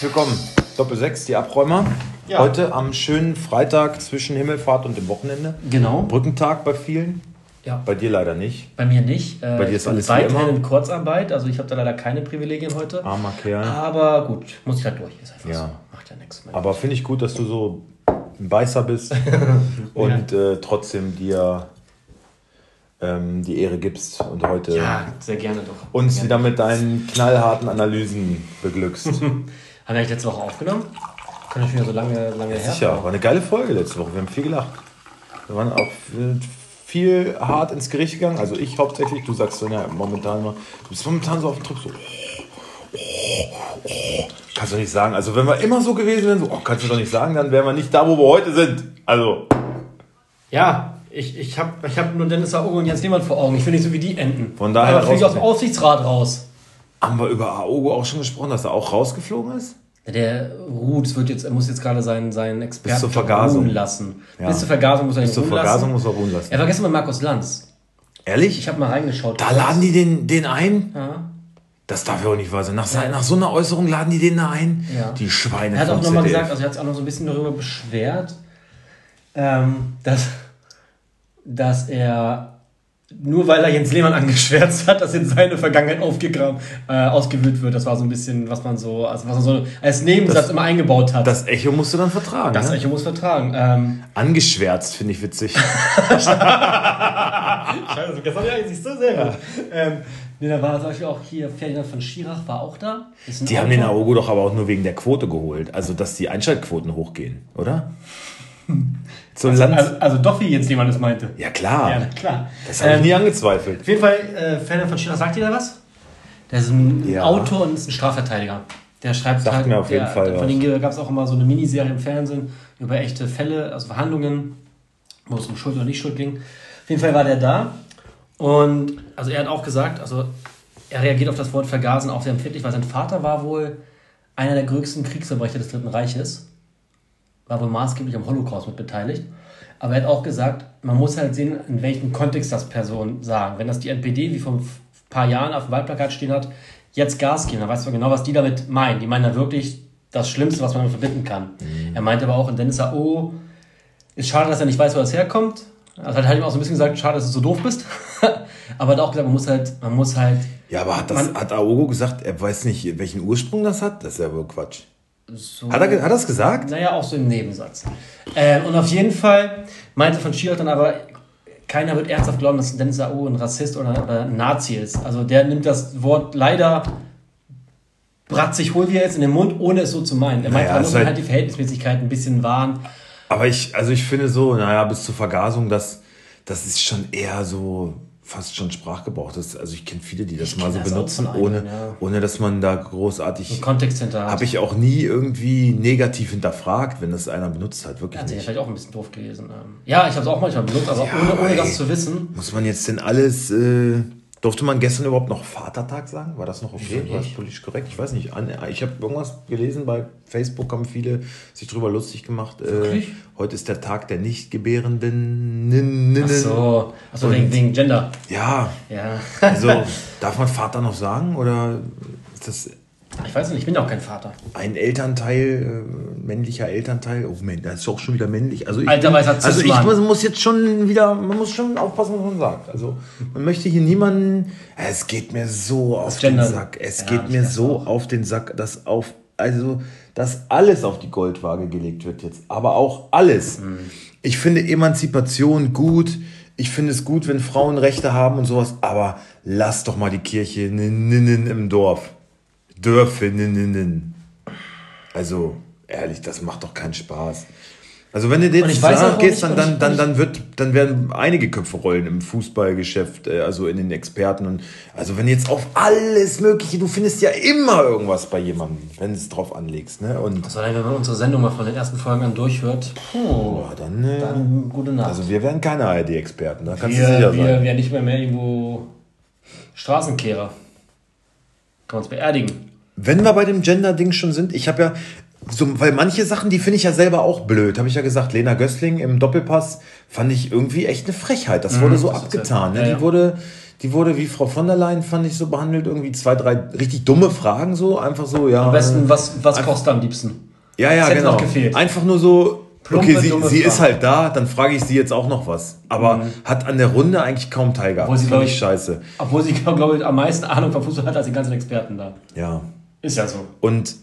willkommen. Doppel 6, die Abräumer. Ja. Heute am schönen Freitag zwischen Himmelfahrt und dem Wochenende. Genau. Brückentag bei vielen. Ja. Bei dir leider nicht. Bei mir nicht. Äh, Bei dir ist alles weiterhin in Kurzarbeit, also ich habe da leider keine Privilegien heute. Armer Kerl. Aber gut, muss ich halt durch. Ist einfach Ja. so. Macht ja nichts. mehr. Aber finde ich gut, dass du so ein Beißer bist und äh, trotzdem dir ähm, die Ehre gibst und heute Ja, sehr gerne doch. uns sehr wieder gerne. mit deinen knallharten Analysen beglückst. Haben wir eigentlich letzte Woche aufgenommen? Kann ich wieder so lange, lange her. Sicher, war eine geile Folge letzte Woche. Wir haben viel gelacht. Wir waren auch viel hart ins Gericht gegangen. Also ich hauptsächlich, du sagst so, ja, momentan immer, du bist momentan so auf dem Trip so. Kannst du nicht sagen. Also wenn wir immer so gewesen wären, so, oh, kannst du doch nicht sagen, dann wären wir nicht da, wo wir heute sind. Also, Ja, ich, ich habe ich hab nur Dennis Aogo und Jens Lehmann vor Augen. Ich will nicht so wie die enden. Von daher Aber fliege ich aus dem Aufsichtsrat raus. haben wir über Aogo auch schon gesprochen, dass er auch rausgeflogen ist? Der ruht, es wird jetzt, er muss jetzt gerade seinen, seinen Experten zur Vergasung. ruhen lassen. Ja. Bis zur Vergasung muss er ihn Bis zur ruhen Vergasung lassen. muss er ruhen lassen. Er war gestern bei Markus Lanz. Ehrlich? Ich habe mal reingeschaut. da laden die den, den ein? Ja. Das darf ja auch nicht wahr sein. Nach, nach so einer Äußerung laden die den da ein? Ja. Die Schweine Er hat auch nochmal gesagt, also er hat sich auch noch so ein bisschen darüber beschwert, ähm, dass, dass er, nur weil er Jens Lehmann angeschwärzt hat, dass jetzt seine Vergangenheit aufgegraben, äh, ausgewühlt wird. Das war so ein bisschen, was man so, also was man so als Nebensatz Das- immer eingebaut hat. Das Echo musst du dann vertragen. das ne? Echo muss vertragen. Ähm, Angeschwärzt finde ich witzig. Scheiße, das habe ich eigentlich so sehr gut. Ähm, nee, da war zum Beispiel auch hier Ferdinand von Schirach war auch da. Die haben den. Aogo doch aber auch nur wegen der Quote geholt. Also, dass die Einschaltquoten hochgehen, oder? So ein Land. Also, also doch, wie Jens Lehmann das meinte. ja, klar. Ja, klar. Das habe ich Ähm, nie angezweifelt. Auf jeden Fall, äh, Ferdinand von Schirach, sagt ihr da was? Der ist ein Ja. Autor und ist ein Strafverteidiger. Der schreibt Sagt halt, mir auf jeden der, Fall Von denen gab es auch immer so eine Miniserie im Fernsehen über echte Fälle, also Verhandlungen, wo es um Schuld oder nicht Schuld ging. Auf jeden Fall war der da und also er hat auch gesagt, also er reagiert auf das Wort Vergasen auch sehr empfindlich, weil sein Vater war wohl einer der größten Kriegsverbrecher des Dritten Reiches, war wohl maßgeblich am Holocaust mit beteiligt. Aber er hat auch gesagt, man muss halt sehen, in welchem Kontext das Personen sagen. Wenn das die NPD wie vor ein paar Jahren auf dem Wahlplakat stehen hat, jetzt Gas geben, dann weißt du genau, was die damit meinen. Die meinen da wirklich das Schlimmste, was man damit verbinden kann. Er meinte aber auch in Dennis A.O., ist schade, dass er nicht weiß, wo das herkommt. Also hat halt ihm auch so ein bisschen gesagt, schade, dass du so doof bist. aber er hat auch gesagt, man muss halt, man muss halt Ja, aber hat, das, Man- hat Aogo gesagt, er weiß nicht, welchen Ursprung das hat? Das ist ja wohl Quatsch. So. Hat er, hat er das gesagt? Naja, auch so im Nebensatz. Ähm, und auf jeden Fall meinte von Schirach dann aber, keiner wird ernsthaft glauben, dass Dennis A.O. ein Rassist oder oder ein Nazi ist. Also der nimmt das Wort leider bratzig hohl wie er ist in den Mund, ohne es so zu meinen. Er meint, Naja, man muss halt- halt die Verhältnismäßigkeit ein bisschen wahren. Aber ich, also ich finde so, naja, bis zur Vergasung, das, das ist schon eher so fast schon Sprachgebrauch. Das, also ich kenne viele, die das Ich mal so das benutzen, einem, ohne, ja. ohne dass man da großartig. Kontext hinter. Habe ich auch nie irgendwie negativ hinterfragt, wenn das einer benutzt hat. Wirklich Hat sich ja nicht. vielleicht auch ein bisschen doof gelesen. Ähm, Ja, ich habe es auch manchmal benutzt, aber Ja, ohne, ohne ey. das zu wissen. Muss man jetzt denn alles. Äh, durfte man gestern überhaupt noch Vatertag sagen? War das noch okay? War das politisch korrekt? Ich weiß nicht. An- Ich habe irgendwas gelesen bei Facebook, haben viele sich drüber lustig gemacht. Äh, heute ist der Tag der Nicht-Gebärenden. Ach so, Ach so wegen Gender. Ja, Ja. also darf man Vater noch sagen? Oder ist das Ich weiß nicht, ich bin ja auch kein Vater. ein Elternteil, äh, männlicher Elternteil? Oh Mensch, das ist auch schon wieder männlich. Also ich, Alter, weißer also ich muss, muss jetzt schon wieder, man muss schon aufpassen, was man sagt. Also man möchte hier niemanden, es geht mir so auf den Gendern. Sack. Es Ja, geht mir so auch. auf den Sack, dass auf, also, dass alles auf die Goldwaage gelegt wird jetzt. Aber auch alles. Mhm. Ich finde Emanzipation gut. Ich finde es gut, wenn Frauen Rechte haben und sowas. Aber lass doch mal die Kirche ninnen im Dorf. Dörfinnen. Also, ehrlich, das macht doch keinen Spaß. Also wenn du auch gehst, nicht- dann, dann, dann, dann, wird, dann werden einige Köpfe rollen im Fußballgeschäft, äh, also in den Experten. Und also wenn jetzt auf alles Mögliche, du findest ja immer irgendwas bei jemandem, wenn du es drauf anlegst. Ne? Und Also wenn man unsere Sendung mal von den ersten Folgen an durchhört, puh, dann, äh, dann gute Nacht. also wir werden keine ARD-Experten, da kannst wir, du sicher wir sein. werden nicht mehr, mehr irgendwo Straßenkehrer. Kann man uns beerdigen. Wenn wir bei dem Gender-Ding schon sind, ich habe ja, so, weil manche Sachen, die finde ich ja selber auch blöd. Habe ich ja gesagt, Lena Gößling im Doppelpass fand ich irgendwie echt eine Frechheit. Das wurde so das abgetan. ja- Ne? ja, ja. Die wurde, Die wurde wie Frau von der Leyen, fand ich so behandelt. Irgendwie zwei, drei richtig dumme Fragen so. Einfach so, ja. Am besten, was, was kochst du am liebsten? Ja, ja, genau. noch gefehlt. Einfach nur so, Plumpe, okay, sie, sie ist halt da, dann frage ich sie jetzt auch noch was. Aber hat an der Runde eigentlich kaum teilgehabt. Obwohl sie, Fand glaub ich scheiße. Obwohl sie, glaube ich, am meisten Ahnung vom Fußball hat als die ganzen Experten da. Ja. Ist ja so. Und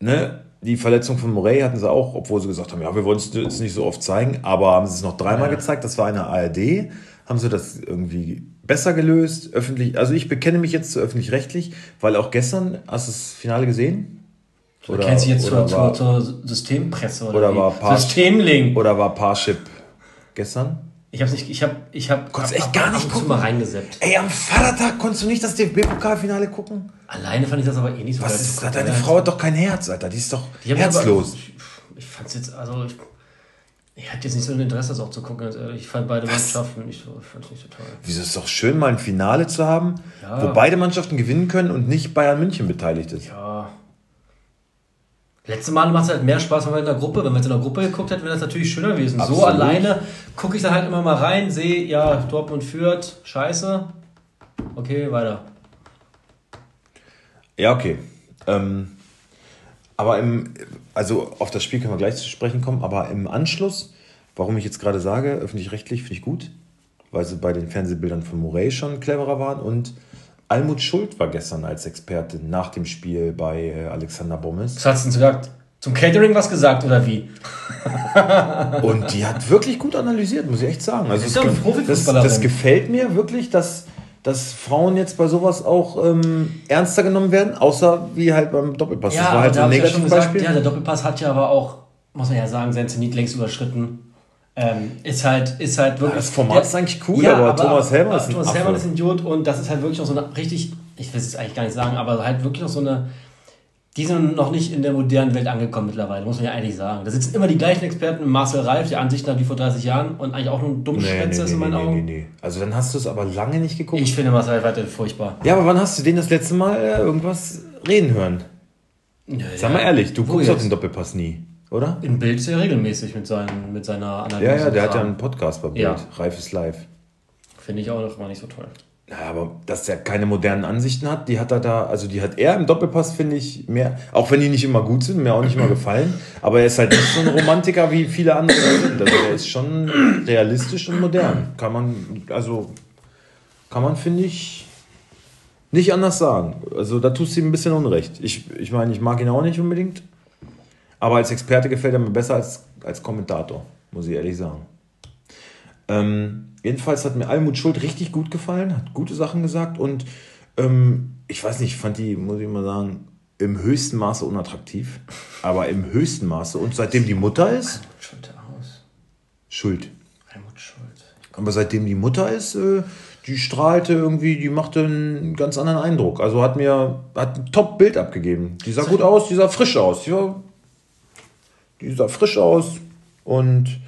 ne, die Verletzung von Morey hatten sie auch, obwohl sie gesagt haben, ja, wir wollen es jetzt nicht so oft zeigen, aber haben sie es noch dreimal Ja. gezeigt. Das war eine ARD. Haben sie das irgendwie besser gelöst, öffentlich. Also ich bekenne mich jetzt zu öffentlich-rechtlich, weil auch gestern, hast du das Finale gesehen? Du kennst dich jetzt oder zur, war, zur, zur Systempresse oder, oder war Systemlink. oder war Parship gestern? Ich hab's nicht, ich hab, ich hab, Konntest echt gar nicht gucken? mal reingeseppt. Ey, am Vatertag konntest du nicht das DFB-Pokalfinale gucken? Alleine fand ich das aber eh nicht so Was ist, deine Frau hat doch kein Herz, Alter. Die ist doch die herzlos. Aber, ich, ich fand's jetzt, also ich, ich hatte jetzt nicht so ein Interesse, das auch zu gucken. ganz ehrlich. Ich fand beide Mannschaften nicht so, ich fand's nicht so toll. Wieso ist doch schön, mal ein Finale zu haben, Ja. wo beide Mannschaften gewinnen können und nicht Bayern München beteiligt ist. Ja. Letzte Mal macht es halt mehr Spaß, wenn man in der Gruppe, wenn man jetzt in der Gruppe geguckt hätte, wäre das natürlich schöner gewesen. So Absolut. alleine gucke ich dann halt immer mal rein, sehe, ja, Dortmund führt, scheiße. Okay, weiter. Ja, okay. Ähm, aber im, also auf das Spiel können wir gleich zu sprechen kommen, aber im Anschluss, warum ich jetzt gerade sage, öffentlich-rechtlich finde ich gut, weil sie bei den Fernsehbildern von Morey schon cleverer waren und Almut Schuld war gestern als Experte nach dem Spiel bei äh, Alexander Bommes. Was hast du denn gesagt? Zum Catering was gesagt oder wie? Und die hat wirklich gut analysiert, muss ich echt sagen. Also Ist es ja das, das gefällt mir wirklich, dass, dass Frauen jetzt bei sowas auch ähm, ernster genommen werden, außer wie halt beim Doppelpass. das war halt so ein ich ja Negativbeispiel. ja, der Doppelpass hat ja aber auch, muss man ja sagen, sein Zenit längst überschritten. Ähm, ist halt, ist halt wirklich. das Format ist eigentlich cool, aber Thomas Helmer ist ein Thomas. Helmer ist ein Idiot und das ist halt wirklich noch so eine richtig, ich will es eigentlich gar nicht sagen, aber halt wirklich noch so eine. Die sind noch nicht in der modernen Welt angekommen mittlerweile, muss man ja eigentlich sagen. Da sitzen immer die gleichen Experten, Marcel Reif, die Ansichten hat wie vor 30 Jahren und eigentlich auch nur ein dummes Nee, nee, Schwätzer nee, ist in nee, meinen nee, Augen. nee, nee. Also dann hast du es aber lange nicht geguckt. Ich finde Marcel Reif weiterhin furchtbar. ja, aber wann hast du den das letzte Mal äh, irgendwas reden hören? Sag mal ehrlich, du guckst doch jetzt? den Doppelpass nie, oder? In Bild sehr regelmäßig mit, seinen, mit seiner Analyse. Ja, ja, der hat ja einen Podcast bei Bild. Ja. Reif ist live. Finde ich auch noch mal nicht so toll. Ja, aber dass er keine modernen Ansichten hat, die hat er da, also die hat er im Doppelpass, finde ich, mehr, auch wenn die nicht immer gut sind, mir auch nicht immer gefallen, aber er ist halt nicht so ein Romantiker wie viele andere sind. Also er ist schon realistisch und modern. Kann man, also, kann man, finde ich, nicht anders sagen. Also da tust du ihm ein bisschen Unrecht. Ich, ich meine, ich mag ihn auch nicht unbedingt, aber als Experte gefällt er mir besser als, als Kommentator, muss ich ehrlich sagen. Ähm, jedenfalls hat mir Almut Schuld richtig gut gefallen, hat gute Sachen gesagt und ähm, ich weiß nicht, ich fand die, muss ich mal sagen, im höchsten Maße unattraktiv. Aber im höchsten Maße. Und seitdem die Mutter ist, Schuld aus. Schuld. Helmut Schuld. Aber seitdem die Mutter ist, äh, die strahlte irgendwie, die machte einen ganz anderen Eindruck. Also hat mir, hat ein Top-Bild abgegeben. Die sah gut aus, die sah frisch aus. Die, war, die sah frisch aus und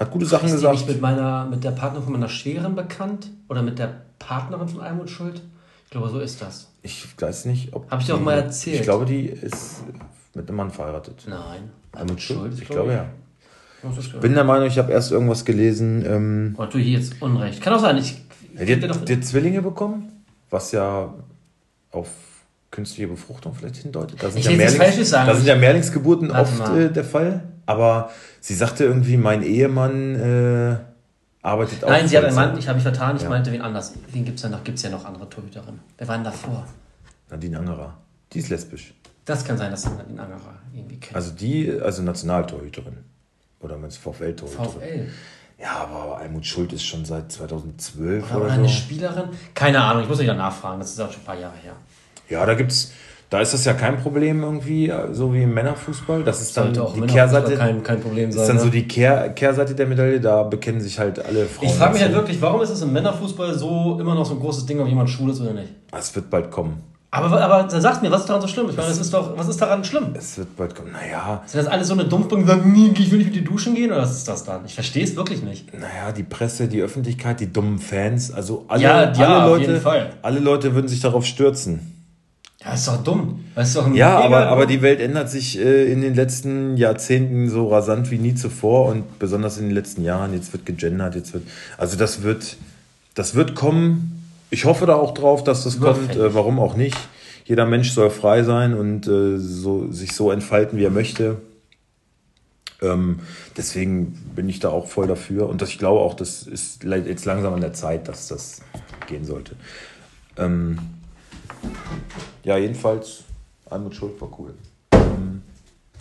hat gute Sachen Ist gesagt. nicht mit, meiner, mit der Partnerin von meiner Schwägerin bekannt? Oder mit der Partnerin von Almut Schuld? Ich glaube, so ist das. Ich weiß nicht, ob. Hab ich dir auch mal erzählt. Ich glaube, die ist mit einem Mann verheiratet. Nein. Almut Schuld? Ich glaube ja. Ist Bin der Meinung, ich habe erst irgendwas gelesen. Ähm, Oder tue ich jetzt Unrecht? Kann auch sein. Ich, ja, die, hat, die Zwillinge bekommen, was ja auf künstliche Befruchtung vielleicht hindeutet. Da sind, Ich ja, Mehrlings, da sind ja Mehrlingsgeburten Warte oft äh, der Fall. Aber sie sagte irgendwie, mein Ehemann äh, arbeitet auch. Nein, sie hat einen. Mann, ich habe mich vertan, ich Ja. meinte wen anders. Wen gibt es denn noch? Gibt es ja noch andere Torhüterinnen. Wer war denn davor? Nadine Angerer. Die ist lesbisch. Das kann sein, dass man den Angerer irgendwie kennt. Also die, also Nationaltorhüterin. Oder wenn es VfL-Torhüterin. VfL. Ja, aber Almut Schuld ist schon seit 2012 Oder, oder, oder eine so. Spielerin? Keine Ahnung, ich muss wieder nachfragen. Das ist auch schon ein paar Jahre her. Ja, da gibt's, da ist das ja kein Problem irgendwie, so wie im Männerfußball. Das ist dann die Kehrseite. kein, kein Problem Das sein. ist dann ne? so die Kehr, Kehrseite der Medaille, da bekennen sich halt alle Frauen. ich frage mich halt wirklich, warum ist es im Männerfußball so immer noch so ein großes Ding, ob jemand schwul ist oder nicht? Es wird bald kommen. Aber, aber dann sagt mir, was ist daran so schlimm? Ich meine, das ist doch, was ist daran schlimm? Es wird bald kommen. Naja, Sind das alles so eine Dumpfbank, die sagen, nee, ich will nicht mit dir duschen gehen? Oder was ist das dann? Ich verstehe es wirklich nicht. naja, die Presse, die Öffentlichkeit, die dummen Fans, also alle, Ja, ja, alle Leute, alle Leute würden sich darauf stürzen. Ja, ist doch dumm. Ist doch Ja, aber, aber die Welt ändert sich äh, in den letzten Jahrzehnten so rasant wie nie zuvor und besonders in den letzten Jahren. Jetzt wird gegendert, jetzt wird. Also das wird, das wird kommen. ich hoffe da auch drauf, dass das kommt. Äh, warum auch nicht? Jeder Mensch soll frei sein und äh, so, sich so entfalten, wie er möchte. Ähm, deswegen bin ich da auch voll dafür. Und das, ich glaube auch, das ist jetzt langsam an der Zeit, dass das gehen sollte. Ähm, ja, jedenfalls, Almut Schuld war cool. Ähm,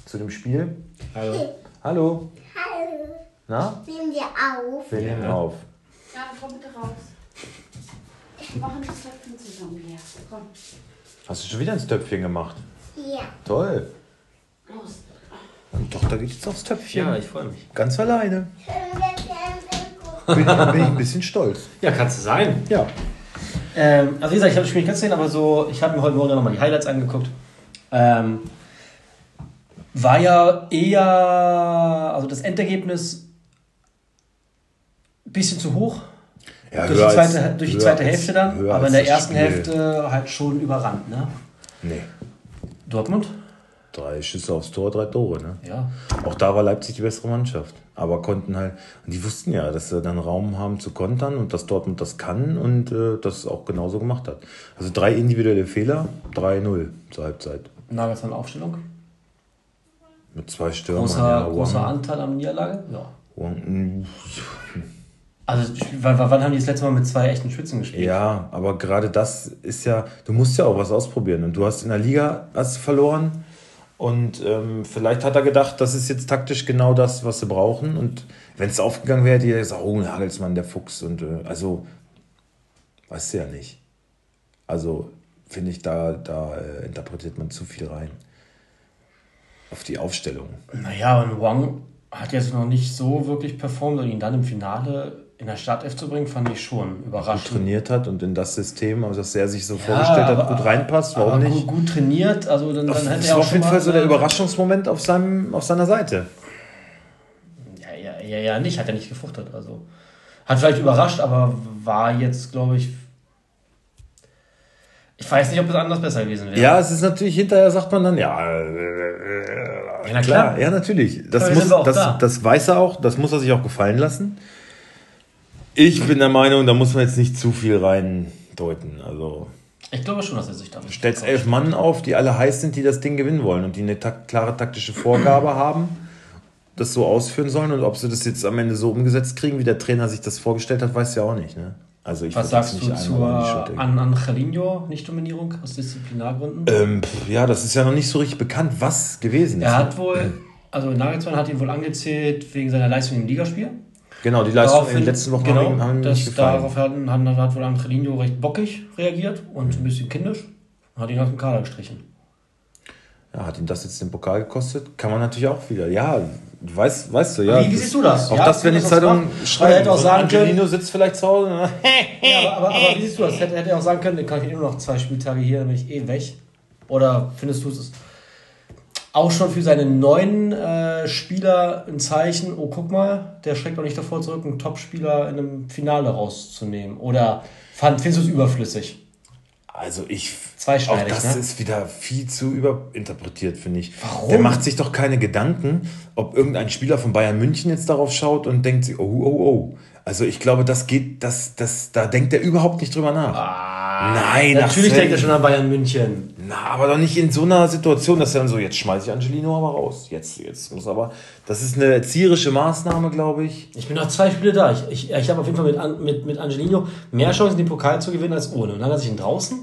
zu dem Spiel. Hallo. Hallo. Hallo. Na? Nehmen wir auf. Wir nehmen auf. Ja, komm bitte raus. Wir machen das Töpfchen zusammen hier. Komm. Hast du schon wieder ein Töpfchen gemacht? Ja. Toll. Los. Und Tochter geht jetzt aufs Töpfchen. Ja, ich freue mich. Ganz alleine. Bin, bin ich ein bisschen stolz. Ja, kannst du sein. Ja. Ähm, also wie gesagt, ich habe das Spiel nicht ganz gesehen, aber so, ich habe mir heute Morgen nochmal die Highlights angeguckt. Ähm, war ja eher, also das Endergebnis ein bisschen zu hoch. Ja, durch, die zweite, als, durch die zweite Hälfte dann, aber in der ersten Spiel. Hälfte halt schon überrannt, ne? Nee. Dortmund? Drei Schüsse aufs Tor, drei Tore, ne? Ja. Auch da war Leipzig die bessere Mannschaft. Aber konnten halt, und die wussten ja, dass sie dann Raum haben zu kontern und dass Dortmund das kann und äh, das auch genauso gemacht hat. Also drei individuelle Fehler, 3-0 zur Halbzeit. Nagelsmann Aufstellung? Mit zwei Stürmern. Großer, ja, großer Anteil an Niederlage? Ja. Wang, also wann haben die das letzte Mal mit zwei echten Schützen gespielt? Ja, aber gerade das ist ja, du musst ja auch was ausprobieren. Und du hast in der Liga hast verloren. Und ähm, vielleicht hat er gedacht, das ist jetzt taktisch genau das, was sie brauchen. Und wenn es aufgegangen wäre, hätte er gesagt, oh, Nagelsmann, der Fuchs. Und äh, also, weißt du ja nicht. Also, finde ich, da, da äh, interpretiert man zu viel rein. Auf die Aufstellung. Naja, und Wang hat jetzt noch nicht so wirklich performt und ihn dann im Finale in der Startelf zu bringen, fand ich schon überraschend. Gut trainiert hat und in das System, also dass er sich so ja, vorgestellt hat, gut reinpasst, warum nicht? Gut, gut, trainiert, also dann, dann hätte das er auch war auf jeden Fall so der Überraschungsmoment auf, seinem, auf seiner Seite. Ja, ja, ja, ja, nicht, hat er nicht gefruchtet. Also hat vielleicht überrascht, aber war jetzt, glaube ich, ich weiß nicht, ob es anders besser gewesen wäre. Ja, es ist natürlich hinterher sagt man dann, ja, äh, ja na klar. klar. ja natürlich. Das, muss, das, da. das weiß er auch, das muss er sich auch gefallen lassen. Ich bin der Meinung, da muss man jetzt nicht zu viel reindeuten. Also ich glaube schon, dass er sich damit. Stellt elf Mann auf, die alle heiß sind, die das Ding gewinnen wollen und die eine tak klare taktische Vorgabe haben, das so ausführen sollen. Und ob sie das jetzt am Ende so umgesetzt kriegen, wie der Trainer sich das vorgestellt hat, weiß ja auch nicht. Ne? Also ich Was sagst du zur an Angelino Nicht-Dominierung aus Disziplinargründen? Ähm, ja, das ist ja noch nicht so richtig bekannt, was gewesen ist. Er hat wohl, also Nagelsmann hat ihn wohl angezählt wegen seiner Leistung im Ligaspiel. Genau, die Leistung in den letzten Wochen genau, haben, haben das. Darauf hat, hat, hat wohl Angelino recht bockig reagiert und ein bisschen kindisch und hat ihn aus dem Kader gestrichen. Ja, hat ihm das jetzt den Pokal gekostet? Kann man natürlich auch wieder. Ja, weißt, weißt du, ja. Wie, wie siehst du das? Auch ja, das, wenn die Zeitung schreibt, hätte auch sagen Angelino können, sitzt vielleicht zu Hause. Ne? ja, aber, aber, aber, wie siehst du das? Hätte, hätte er auch sagen können, dann kann ich nur noch zwei Spieltage hier, dann bin ich eh weg. Oder findest du es auch schon für seine neuen äh, Spieler ein Zeichen, oh guck mal, der schreckt auch nicht davor zurück, einen Top-Spieler in einem Finale rauszunehmen? Oder fand, findest du es überflüssig? Also ich. Auch das ne? ist wieder viel zu überinterpretiert, finde ich. Warum? Der macht sich doch keine Gedanken, ob irgendein Spieler von Bayern München jetzt darauf schaut und denkt sich, oh, oh, oh. Also ich glaube, das geht, das, das, da denkt er überhaupt nicht drüber nach. Ah, Nein, natürlich denkt er schon an Bayern München. Na, aber doch nicht in so einer Situation, dass er dann so, jetzt schmeiße ich Angelino aber raus. Jetzt, jetzt muss aber. Das ist eine erzieherische Maßnahme, glaube ich. Ich bin noch zwei Spiele da. Ich, ich, ich habe auf jeden Fall mit, mit, mit Angelino mehr Chancen, den Pokal zu gewinnen als ohne. Und dann hat er sich ihn draußen.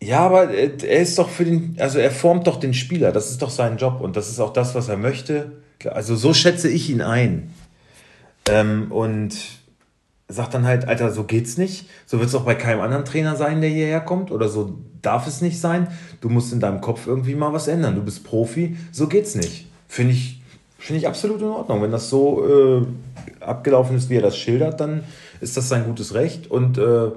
Ja, aber er ist doch für den, also er formt doch den Spieler. Das ist doch sein Job und das ist auch das, was er möchte. Also so schätze ich ihn ein. Ähm, und sagt dann halt, Alter, so geht's nicht. So wird es auch bei keinem anderen Trainer sein, der hierher kommt. Oder so darf es nicht sein. Du musst in deinem Kopf irgendwie mal was ändern. Du bist Profi, so geht's nicht. Finde ich, find ich absolut in Ordnung. Wenn das so äh, abgelaufen ist, wie er das schildert, dann ist das sein gutes Recht. Und äh,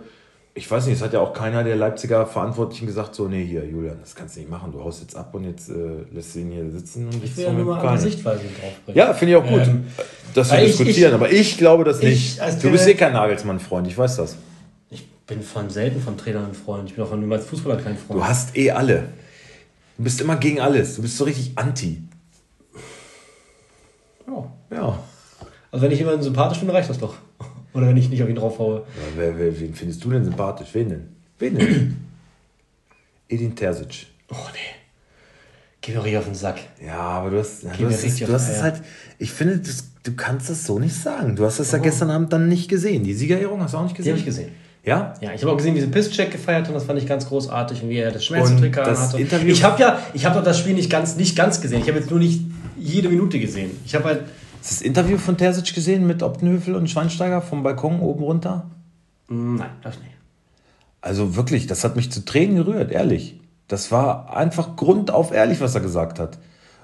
ich weiß nicht, es hat ja auch keiner der Leipziger Verantwortlichen gesagt, so, nee, hier, Julian, das kannst du nicht machen, du haust jetzt ab und jetzt äh, lässt du ihn hier sitzen. Und ich will ja nur mal andere Sichtweise draufbringen. Ja, finde ich auch gut, ähm, dass wir diskutieren, ich, aber ich glaube das nicht. Du bist eh kein Nagelsmann-Freund, ich weiß das. Ich bin von selten von Trainern ein Freund, ich bin auch von als Fußballer kein Freund. Du hast eh alle. Du bist immer gegen alles, du bist so richtig anti. Ja. Ja. Also wenn ich jemanden sympathisch finde, reicht das doch. Oder wenn ich nicht auf ihn draufhaue. Ja, wer, wer, wen findest du denn sympathisch? Wen denn? Wen denn? Edin Terzic. Oh nee. Geh mir richtig auf den Sack. Ja, aber du hast, ja, du hast, es, du hast die es halt, ich finde, das, du kannst das so nicht sagen. Du hast es ja Warum? gestern Abend dann nicht gesehen. Die Siegerehrung hast du auch nicht Die gesehen? habe ich gesehen. Ja? Ja, ich habe auch gesehen, wie sie Pisscheck gefeiert haben. Das fand ich ganz großartig und wie er das das hatte. Interview- Ich habe ja, ich habe doch das Spiel nicht ganz, nicht ganz gesehen. Ich habe jetzt nur nicht jede Minute gesehen. Ich habe halt, Hast du das Interview von Terzic gesehen mit Optenhöfel und Schweinsteiger vom Balkon oben runter? Mm, nein, das nicht. Also wirklich, das hat mich zu Tränen gerührt, ehrlich. Das war einfach grundauf ehrlich, was er gesagt hat.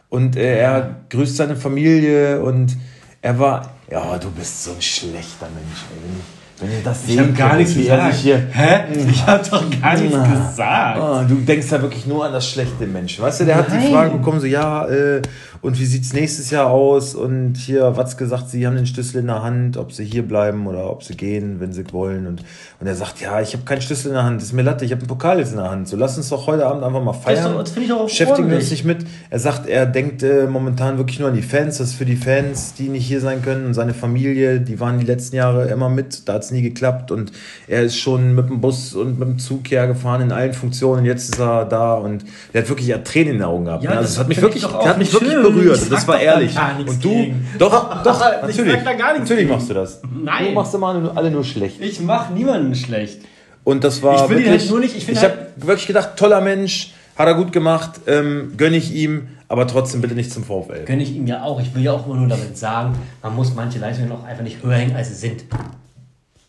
Und äh, er grüßt seine Familie und er war, ja, du bist so ein schlechter Mensch. Ey. Wenn, ihr das Ich habe sehen gar nichts wie er gesagt. sich hier, Hä? Ich habe doch gar nichts Ah. gesagt. Ah, du denkst ja wirklich nur an das schlechte Mensch. Weißt du, der hat die. Frage bekommen, so, ja, äh, und wie sieht's nächstes Jahr aus? Und hier, was gesagt, sie haben den Schlüssel in der Hand, ob sie hier bleiben oder ob sie gehen, wenn sie wollen. Und, und er sagt, ja, ich habe keinen Schlüssel in der Hand, das ist mir Latte, ich habe einen Pokal jetzt in der Hand. So, lass uns doch heute Abend einfach mal Das, feiern. das finde ich auch Beschäftigen wir uns nicht mit. Er sagt, er denkt äh, momentan wirklich nur an die Fans. Das ist für die Fans, die nicht hier sein können. Und seine Familie, die waren die letzten Jahre immer mit. Da hat es nie geklappt. Und er ist schon mit dem Bus und mit dem Zug hergefahren in allen Funktionen. Jetzt ist er da und der hat wirklich ja Tränen in den Augen gehabt. Ja, ne? also das es hat mich wirklich, hat mich wirklich. Berührt. Ich das war ehrlich. Und du, gegen. doch, doch, Ich natürlich. sag da gar nichts natürlich machst du das. Nein. Du machst immer alle, alle nur schlecht. Ich mache niemanden schlecht. Und das war Ich will ihn wirklich, halt nur nicht- ich ich halt- habe wirklich gedacht, toller Mensch, hat er gut gemacht, ähm, gönne ich ihm, aber trotzdem bitte nicht zum VfL. Gönne ich ihm ja auch. Ich will ja auch immer nur damit sagen, man muss manche Leistungen auch einfach nicht höher hängen, als sie sind.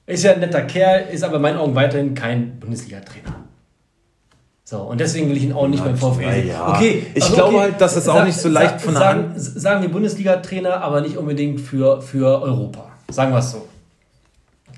Ist ja ein netter Kerl, ist aber in meinen Augen weiterhin kein Bundesliga-Trainer. So, und deswegen will ich ihn auch nicht beim VfL sehen. ja. Okay, Ich also glaube okay, halt, dass es auch nicht so leicht von der sagen, Hand- Sagen wir Bundesliga-Trainer, aber nicht unbedingt für, für Europa. Sagen wir es so.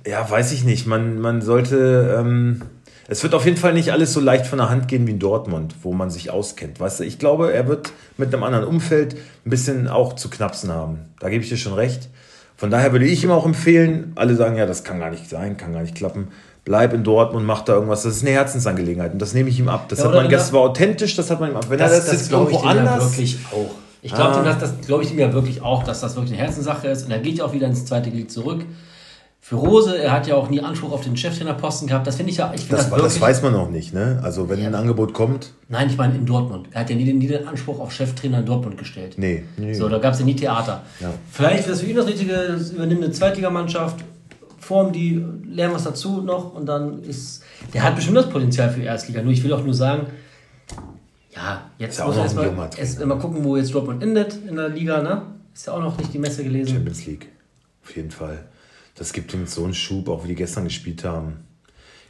Ja, weiß ich nicht. Man, man sollte. Ähm, es wird auf jeden Fall nicht alles so leicht von der Hand gehen wie in Dortmund, wo man sich auskennt. Weißt du, ich glaube, er wird mit einem anderen Umfeld ein bisschen auch zu knapsen haben. Da gebe ich dir schon recht. Von daher würde ich ihm auch empfehlen, alle sagen, ja, das kann gar nicht sein, kann gar nicht klappen. Bleib in Dortmund, mach da irgendwas. Das ist eine Herzensangelegenheit und das nehme ich ihm ab. Das Ja, hat man der- war authentisch, das hat man ihm ab. Wenn er das, jetzt glaub irgendwo dem ja anders. wirklich auch. Ich glaube Ah. ihm, das, das glaube ich ihm ja wirklich auch, dass das wirklich eine Herzenssache ist. Und er geht ja auch wieder ins zweite Glied zurück. Für Rose, er hat ja auch nie Anspruch auf den Cheftrainerposten gehabt. Das finde ich ja, ich finde Das, das, das, weiß man noch nicht, ne? Also wenn ein Angebot kommt, Nein, ich meine in Dortmund. Er hat ja nie den, nie den Anspruch auf Cheftrainer in Dortmund gestellt. nee. nee. So, da gab es ja nie Theater. Ja. Vielleicht wäre das für ihn das Richtige, das übernimmt eine Zweitligamannschaft, formen die, lernen was dazu noch und dann ist. Der hat bestimmt das Potenzial für Erstliga. Nur ich will auch nur sagen, ja, jetzt Ist muss ein erstmal erst mal gucken, wo jetzt Dortmund endet in der Liga, ne? Ist ja auch noch nicht die Messe gelesen. Champions League. Auf jeden Fall. Das gibt ihm so einen Schub, auch wie die gestern gespielt haben.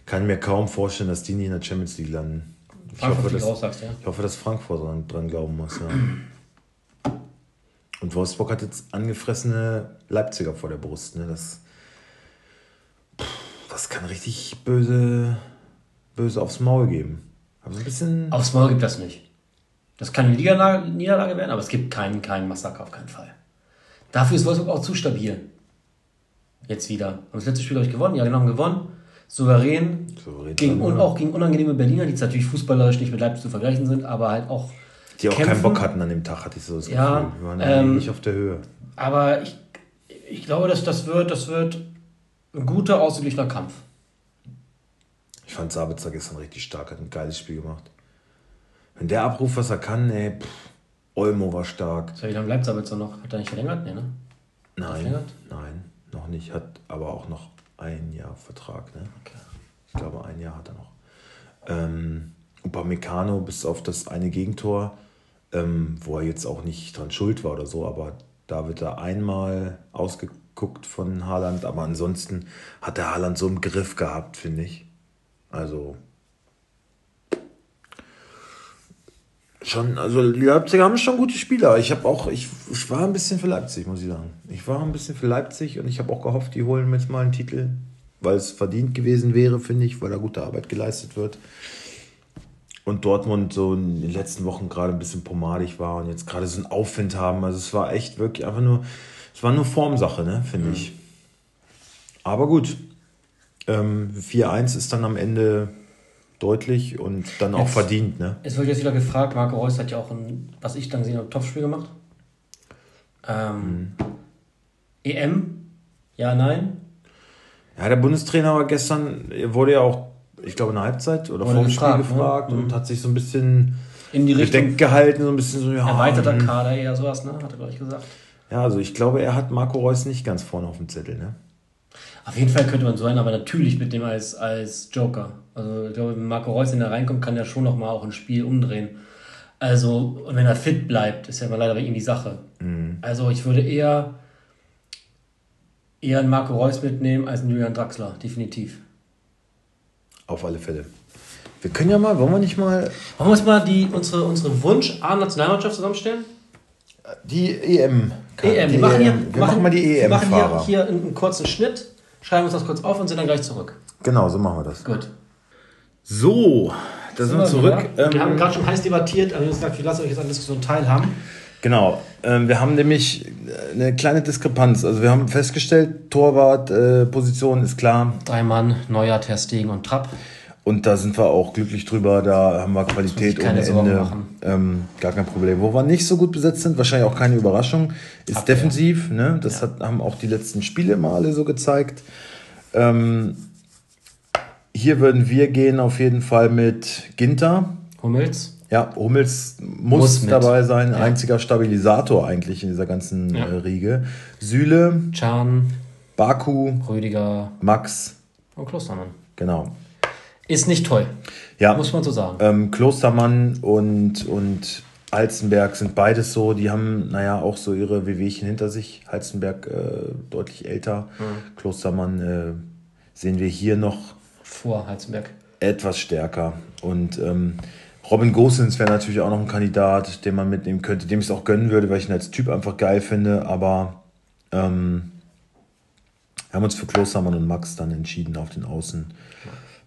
Kann mir kaum vorstellen, dass die nie in der Champions League landen. Ich hoffe, dass, raus, sagst du, ja? ich hoffe, dass Frankfurt dran, dran glauben muss. Ja. Und Wolfsburg hat jetzt angefressene Leipziger vor der Brust. Ne? Das, das kann richtig böse, böse aufs Maul geben. Aber ein bisschen. Aufs Maul gibt das nicht. Das kann eine Liga Niederlage werden, aber es gibt keinen, keinen Massaker auf keinen Fall. Dafür ist Wolfsburg auch zu stabil. Jetzt wieder. Haben das letzte Spiel, glaube ich, gewonnen? Ja, genau, haben gewonnen. Souverän. Souverän gegen, und auch gegen unangenehme Berliner, die jetzt natürlich fußballerisch nicht mit Leipzig zu vergleichen sind, aber halt auch. die auch kämpfen. keinen Bock hatten an dem Tag, hatte ich so das Gefühl. Ja, Wir waren ähm, nicht auf der Höhe. Aber ich, ich glaube, dass das wird, das wird ein guter, ausgeglichener Kampf. Ich fand Sabitzer gestern richtig stark, hat ein geiles Spiel gemacht. Wenn der abruft, was er kann, ey, pff, Olmo war stark. So, wie lange bleibt Sabitzer noch? Hat er nicht verlängert? Nee, ne? Nein, verlängert? nein, noch nicht. Hat aber auch noch ein Jahr Vertrag. Ne? Okay. Ich glaube, ein Jahr hat er noch. Ähm, Upamecano bis auf das eine Gegentor, ähm, wo er jetzt auch nicht dran schuld war oder so, aber da wird er einmal ausgeguckt von Haaland, aber ansonsten hat der Haaland so im Griff gehabt, finde ich. Also schon, also die Leipziger haben schon gute Spieler. Ich habe auch, ich, ich war ein bisschen für Leipzig, muss ich sagen. Ich war ein bisschen für Leipzig und ich habe auch gehofft, die holen jetzt mal einen Titel, weil es verdient gewesen wäre, finde ich, weil da gute Arbeit geleistet wird. Und Dortmund so in den letzten Wochen gerade ein bisschen pomadig war und jetzt gerade so einen Aufwind haben. Also es war echt wirklich einfach nur, es war nur Formsache, ne, finde ich. Aber gut. Ähm, 4-1 ist dann am Ende deutlich und dann auch Jetzt- verdient, ne? Es wird jetzt wieder gefragt, Marco Reus hat ja auch ein, was ich dann gesehen habe, Topspiel gemacht. Ähm, EM? Ja, nein? Ja, der Bundestrainer war gestern, er wurde ja auch, ich glaube, in der Halbzeit oder vor dem Spiel gefragt, ne? und hat sich so ein bisschen In die Richtung gehalten, so ein bisschen so, ja. erweiterter hm. Kader eher sowas, ne? Hat er, glaube ich, gesagt. Ja, also ich glaube, er hat Marco Reus nicht ganz vorne auf dem Zettel, ne? Auf jeden Fall könnte man so einen, aber natürlich mit dem als, als Joker. Also ich glaube, wenn Marco Reus, wenn er reinkommt, kann er schon nochmal auch ein Spiel umdrehen. Also, und wenn er fit bleibt, ist ja immer leider bei ihm die Sache. Also ich würde eher, eher einen Marco Reus mitnehmen als einen Julian Draxler, definitiv. Auf alle Fälle. Wir können ja mal, wollen wir nicht mal Wollen wir uns mal die, unsere, unsere Wunsch-A-Nationalmannschaft zusammenstellen? Die EM. EM. die Wir machen, hier, EM. Wir machen mal die wir machen hier, EM-Fahrer. hier einen, kurzen Schnitt, schreiben uns das kurz auf und sind dann gleich zurück. Genau, so machen wir das. Gut. So, da sind wir zurück. wir haben Ähm, gerade schon heiß debattiert, aber wir haben gesagt, wir lassen euch jetzt an der Diskussion teilhaben. Genau, ähm, wir haben nämlich eine kleine Diskrepanz. Also wir haben festgestellt, Torwart-Position äh, ist klar. Drei Mann, Neuer, Ter Stegen und Trapp. Und da sind wir auch glücklich drüber. Da haben wir Qualität ohne Ende. machen. Ähm, gar kein Problem. Wo wir nicht so gut besetzt sind, wahrscheinlich auch keine Überraschung, ist Abwehr. defensiv. Ne? Das hat, haben auch die letzten Spiele mal alle so gezeigt. Ähm, hier würden wir gehen auf jeden Fall mit Ginter. Hummels. Ja, Hummels muss, Muss dabei sein. Ja. Einziger Stabilisator eigentlich in dieser ganzen Ja. äh, Riege. Süle, Can, Baku, Rüdiger Max. und Klostermann. Genau. Ist nicht toll, Ja, muss man so sagen. ähm, Klostermann und, und Halzenberg sind beides so. Die haben, naja, auch so ihre Wehwehchen hinter sich. Halzenberg äh, deutlich älter. Mhm. Klostermann äh, sehen wir hier noch Vor Heizenberg. etwas stärker. Und ähm, Robin Gosens wäre natürlich auch noch ein Kandidat, den man mitnehmen könnte, dem ich es auch gönnen würde, weil ich ihn als Typ einfach geil finde. Aber ähm, wir haben uns für Klostermann und Max dann entschieden auf den Außen.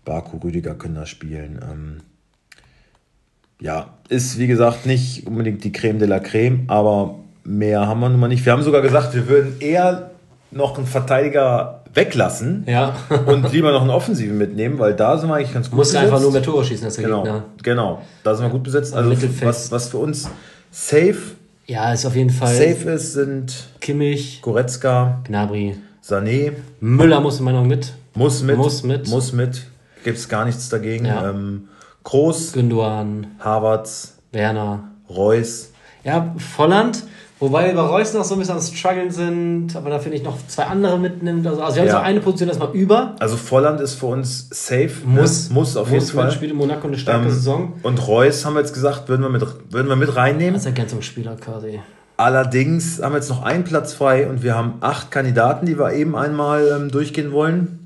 Baku, Rüdiger können da spielen. Ähm, ja, ist wie gesagt nicht unbedingt die Creme de la Creme, aber mehr haben wir nun mal nicht. Wir haben sogar gesagt, wir würden eher noch einen Verteidiger weglassen Ja. und lieber noch einen Offensiven mitnehmen, weil da sind wir eigentlich ganz gut Muss einfach nur mehr besetzt. Tore schießen als der Genau, Gegner. genau. Da sind wir gut besetzt. Also was, was für uns safe, Ja, ist auf jeden Fall safe ist, sind Kimmich, Goretzka, Gnabry. Sané, Müller muss in meiner Meinung mit. muss mit, Muss mit. muss mit. Gibt es gar nichts dagegen. Ja. Ähm, Groß, Gündogan, Havertz, Werner. Reus. Ja, Volland. Wobei wir bei Reus noch so ein bisschen am Struggeln sind, aber da finde ich noch zwei andere mitnimmt. Also, also wir haben Ja. so eine Position erstmal über. Also Volland ist für uns safe. Muss. ne? muss auf muss, jeden Fall. spielt in Monaco eine starke Ähm, Saison. Und Reus haben wir jetzt gesagt, würden wir mit, würden wir mit reinnehmen. Als Ergänzungsspieler quasi. Allerdings haben wir jetzt noch einen Platz frei und wir haben acht Kandidaten, die wir eben einmal ähm, durchgehen wollen.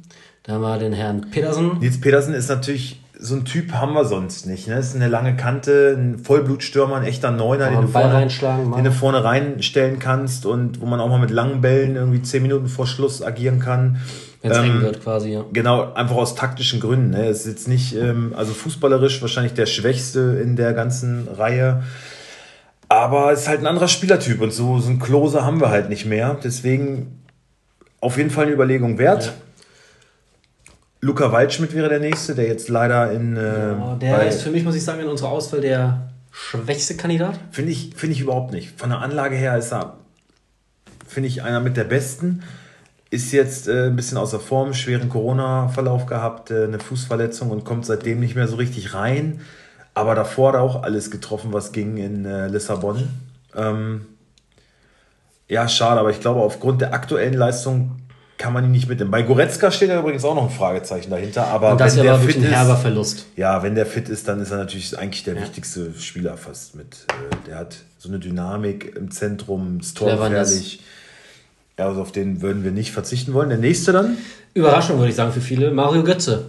Da haben wir den Herrn Petersen. Nils Petersen ist natürlich so ein Typ haben wir sonst nicht. Ne? Ist eine lange Kante, ein Vollblutstürmer, ein echter Neuner, den du, vorne, den du vorne reinstellen kannst und wo man auch mal mit langen Bällen irgendwie zehn Minuten vor Schluss agieren kann. Wenn es Ähm, eng wird quasi, ja. Genau, einfach aus taktischen Gründen. Ne? Es ist jetzt nicht, ähm, also fußballerisch wahrscheinlich der Schwächste in der ganzen Reihe. Aber es ist halt ein anderer Spielertyp und so, so ein Klose haben wir halt nicht mehr. Deswegen auf jeden Fall eine Überlegung wert. Ja. Luca Waldschmidt wäre der nächste, der jetzt leider in. Äh, Ja, der bei- ist für mich, muss ich sagen, in unserer Auswahl der schwächste Kandidat. Finde ich, finde ich überhaupt nicht. Von der Anlage her ist er, finde ich, einer mit der besten. Ist jetzt äh, ein bisschen außer Form, schweren Corona-Verlauf gehabt, äh, eine Fußverletzung und kommt seitdem nicht mehr so richtig rein. Aber davor hat er auch alles getroffen, was ging in äh, Lissabon. Ähm, ja, schade, aber ich glaube, aufgrund der aktuellen Leistung kann man ihn nicht mitnehmen. Bei Goretzka steht ja übrigens auch noch ein Fragezeichen dahinter. Aber Und das wenn wäre der fit ein ist, herber Verlust. ja, wenn der fit ist, dann ist er natürlich eigentlich der wichtigste Spieler fast mit. Äh, der hat so eine Dynamik im Zentrum, ist torgefährlich. Ja, also auf den würden wir nicht verzichten wollen. Der nächste dann? Überraschung, würde ich sagen, für viele. Mario Götze.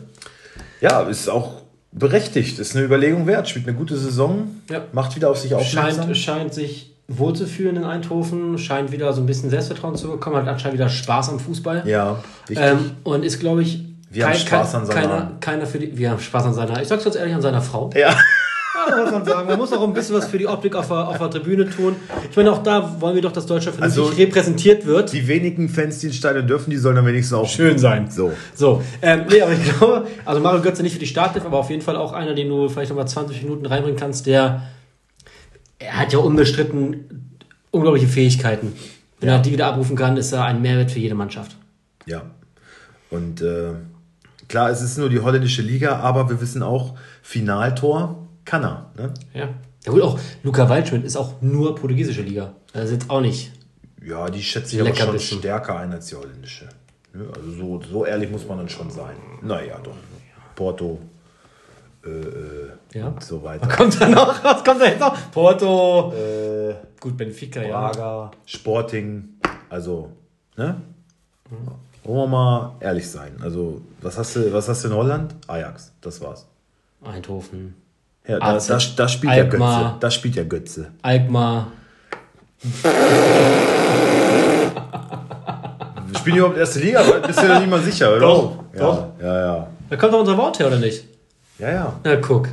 Ja, ist auch berechtigt. Ist eine Überlegung wert. Spielt eine gute Saison. Ja. Macht wieder auf sich aufmerksam. Scheint, scheint sich wohlzufühlen in Eindhoven, scheint wieder so ein bisschen Selbstvertrauen zu bekommen, hat anscheinend wieder Spaß am Fußball. Ja, wichtig. Ähm, und ist, glaube ich, Wir haben Spaß an seiner- keiner, keiner für die. Wir haben Spaß an seiner, ich sag's ganz ehrlich, an seiner Frau. ja. Ja, muss man sagen. Man muss auch ein bisschen was für die Optik auf der, auf der Tribüne tun. Ich meine, auch da wollen wir doch, dass Deutschland vernünftig Also- repräsentiert wird. Die wenigen Fans, die ins Stadion dürfen, die sollen dann wenigstens auch Schön sein. So. So, ähm, nee, aber ich glaube, also Mario Götze nicht für die Startelf, aber auf jeden Fall auch einer, den du vielleicht nochmal 20 Minuten reinbringen kannst, der, er hat ja unbestritten unglaubliche Fähigkeiten. Wenn Ja. er die wieder abrufen kann, ist er ein Mehrwert für jede Mannschaft. Ja. Und äh, klar, es ist nur die holländische Liga, aber wir wissen auch, Finaltor kann er. Ne? Ja. Ja gut, auch Luca Waldschmidt ist auch nur portugiesische Liga. Das ist jetzt auch nicht. Ja, die schätze ich aber schon Leckerbissen. stärker ein als die holländische. Ne? Also so, so ehrlich muss man dann schon sein. Naja, doch. Porto äh, äh, Ja. und so weiter. Was kommt da noch? Was kommt da jetzt noch? Porto. Äh, Gut, Benfica, ja. Braga, Sporting, also, ne? Wollen wir mal ehrlich sein. Also, was hast du, was hast du in Holland? Ajax, das war's. Eindhoven. Ja, da, AZ, da, da spielt Alkmaar. ja Götze. Da spielt ja Götze. Alkmaar. Spielen die überhaupt erste Liga? Bist du ja nicht mal sicher, oder? Doch, ja, doch. Ja, ja. Da kommt doch unser Wort her, oder nicht? Ja, ja. Na, guck.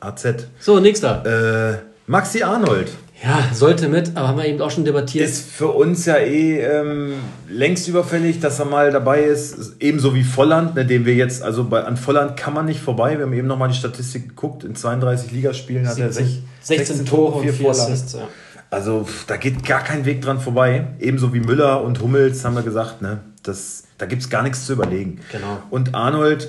AZ. So, nächster. Äh, Maxi Arnold Ja, sollte mit, aber haben wir eben auch schon debattiert. ist für uns ja eh ähm, längst überfällig, dass er mal dabei ist. Ebenso wie Volland, ne, den wir jetzt, also bei, an Volland kann man nicht vorbei. Wir haben eben nochmal die Statistik geguckt. In 32 Ligaspielen hat er 16, 16, 16 Tore und vier 4 Vorlagen. Assists. Ja. Also da geht gar kein Weg dran vorbei. Ebenso wie Müller und Hummels haben wir gesagt, ne? Das, da gibt es gar nichts zu überlegen. Genau. Und Arnold,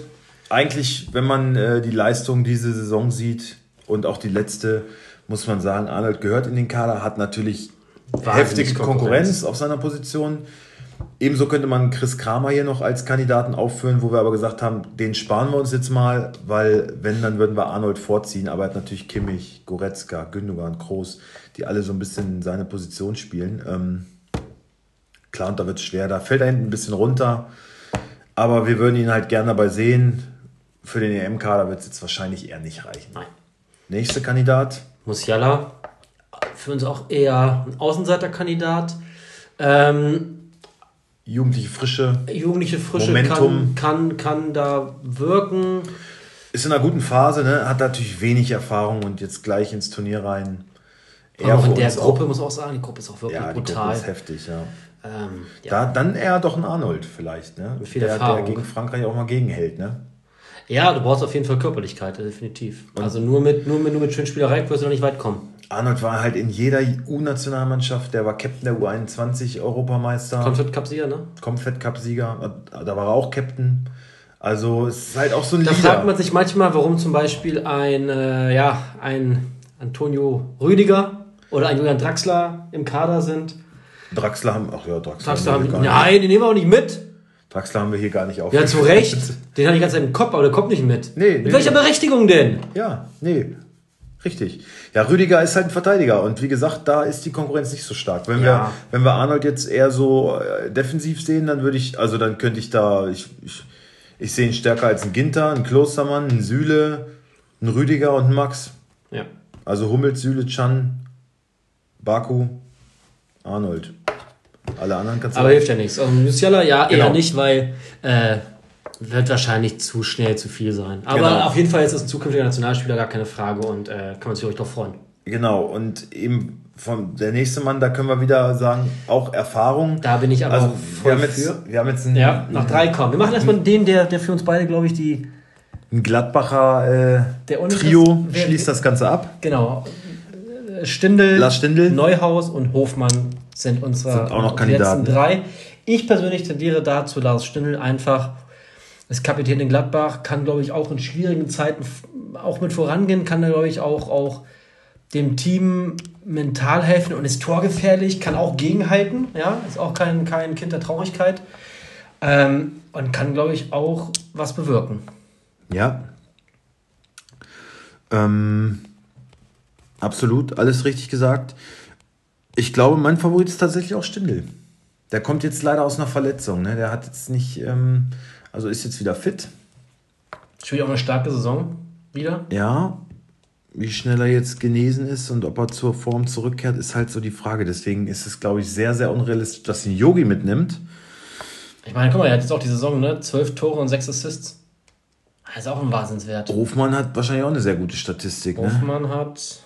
eigentlich, wenn man äh, die Leistung diese Saison sieht und auch die letzte, muss man sagen, Arnold gehört in den Kader, hat natürlich Wahnsinnig heftige Konkurrenz. Konkurrenz. auf seiner Position. Ebenso könnte man Chris Kramer hier noch als Kandidaten aufführen, wo wir aber gesagt haben, den sparen wir uns jetzt mal, weil wenn, dann würden wir Arnold vorziehen. Aber er hat natürlich Kimmich, Goretzka, Gündogan, Kroos, die alle so ein bisschen in seine Position spielen. Ähm, klar, und da wird es schwer. Da fällt er hinten ein bisschen runter. Aber wir würden ihn halt gerne dabei sehen. Für den EM-Kader wird es jetzt wahrscheinlich eher nicht reichen. Nein. Nächster Kandidat. Musiala, für uns auch eher ein Außenseiterkandidat. Ähm, Jugendliche Frische. jugendliche Frische Momentum. kann, kann, kann da wirken. Ist in einer guten Phase, ne? hat natürlich wenig Erfahrung und jetzt gleich ins Turnier rein. Aber auch in der Gruppe muss man auch sagen, die Gruppe ist auch wirklich ja, die Gruppe brutal. ist heftig, ja. Ähm, ja. Da, dann eher doch ein Arnold vielleicht, ne? Viel der, der gegen Frankreich auch mal gegenhält, ne? Ja, du brauchst auf jeden Fall Körperlichkeit, definitiv. also nur mit, nur mit, nur mit Schönspielerei wirst du noch nicht weit kommen. Arnold war halt in jeder U-Nationalmannschaft, der war Captain der U21, Europameister, Comfort Cup-Sieger, ne? Comfed Cup-Sieger, da war er auch Captain. Also es ist halt auch so ein Da Leader. fragt man sich manchmal, warum zum Beispiel ein, äh, ja, ein Antonio Rüdiger oder ein Julian Draxler im Kader sind. Draxler haben, ach ja, Draxler, Draxler haben, nein, den nehmen wir auch nicht mit. Draxler haben wir hier gar nicht auf. Ja, zu Recht. Den hat die ganze Zeit im Kopf, aber der kommt nicht mit. Nee, mit nee, welcher nee. Berechtigung denn? Ja, nee, richtig. Ja, Rüdiger ist halt ein Verteidiger und wie gesagt, da ist die Konkurrenz nicht so stark. Wenn, Ja. wir, wenn wir Arnold jetzt eher so äh, defensiv sehen, dann würde ich, also dann könnte ich da, ich, ich, ich sehe ihn stärker als ein Ginter, ein Klostermann, ein Süle, ein Rüdiger und ein Max. Ja. Also Hummels, Süle, Chan, Baku, Arnold. Alle anderen kannst du Aber hilft ja nichts. Also Musiala ja eher Genau. nicht, weil äh, wird wahrscheinlich zu schnell zu viel sein. Aber Genau. auf jeden Fall ist es ein zukünftiger Nationalspieler, gar keine Frage und äh, kann man sich ruhig drauf freuen. Genau, und eben von der nächste Mann, da können wir wieder sagen, auch Erfahrung. Da bin ich aber Also auch wir voll haben, jetzt, für. wir haben jetzt einen, Ja, nach drei kommen. Wir machen erstmal den, der, der für uns beide, glaube ich, die. ein Gladbacher äh, Trio wer- schließt das Ganze ab. Genau. Stindel, Lars Stindl. Neuhaus und Hofmann sind unsere Sind auch noch Kandidaten. letzten drei. Ich persönlich tendiere dazu, Lars Stindl einfach ist Kapitän in Gladbach, kann, glaube ich, auch in schwierigen Zeiten auch mit vorangehen, kann glaube ich, auch, auch dem Team mental helfen und ist torgefährlich, kann auch gegenhalten, ja, ist auch kein, kein Kind der Traurigkeit ähm, und kann, glaube ich, auch was bewirken. Ja. Ähm, absolut, alles richtig gesagt. Ich glaube, mein Favorit ist tatsächlich auch Stindl. Der kommt jetzt leider aus einer Verletzung. Ne? Der hat jetzt nicht, ähm, also ist jetzt wieder fit. Spielt auch eine starke Saison wieder. Ja, wie schnell er jetzt genesen ist und ob er zur Form zurückkehrt, ist halt so die Frage. Deswegen ist es, glaube ich, sehr, sehr unrealistisch, dass ihn Yogi mitnimmt. Ich meine, guck mal, er hat jetzt auch die Saison, ne? Zwölf Tore und sechs Assists. Das ist auch ein Wahnsinnswert. Hofmann hat wahrscheinlich auch eine sehr gute Statistik. Ne? Hoffmann hat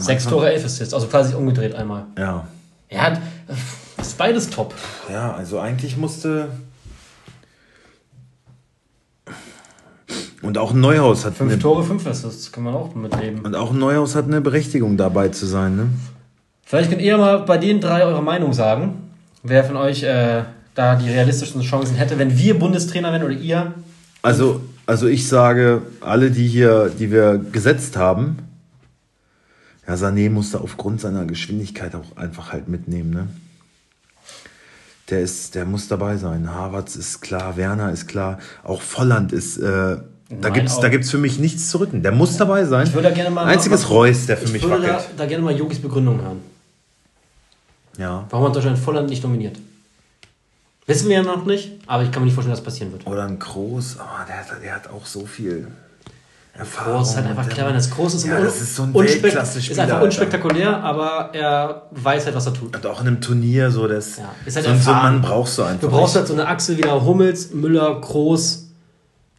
sechs Tore, elf Assists, also quasi umgedreht einmal. Ja. Er hat, das ist beides top. Ja, also eigentlich musste. Und auch ein Neuhaus hat Fünf eine, Tore, fünf Assists, kann man auch mitleben. und auch ein Neuhaus hat eine Berechtigung dabei zu sein. Ne? Vielleicht könnt ihr mal bei den drei eure Meinung sagen. wer von euch äh, da die realistischen Chancen hätte, wenn wir Bundestrainer wären oder ihr. Also, also ich sage, alle, die hier, die wir gesetzt haben, ja, Sané musste aufgrund seiner Geschwindigkeit auch einfach halt mitnehmen, ne? Der ist, der muss dabei sein. Havertz ist klar, Werner ist klar, auch Volland ist, äh, da auch- da gibt's für mich nichts zu rücken. Der muss dabei sein. Ich würde da gerne mal. Einziges mal, Reus, der für ich mich würde da, wackelt. da gerne mal Jogis Begründung hören. Ja. Warum hat Deutschland Volland nicht nominiert? Wissen wir ja noch nicht, aber ich kann mir nicht vorstellen, dass das passieren wird. Oder ein Groß, aber der, hat- der hat auch so viel Erfahrung. Groß ist halt einfach und der- clever, wenn es groß ist. Ja, das ist so ein Weltklasse-Spieler, Ist einfach Alter. unspektakulär, aber er weiß halt, was er tut. Und auch in einem Turnier so, das, Ja, ist halt so, so einen. Mann brauchst du einfach. Du brauchst halt so eine Achse wie der Hummels, Müller, Groß.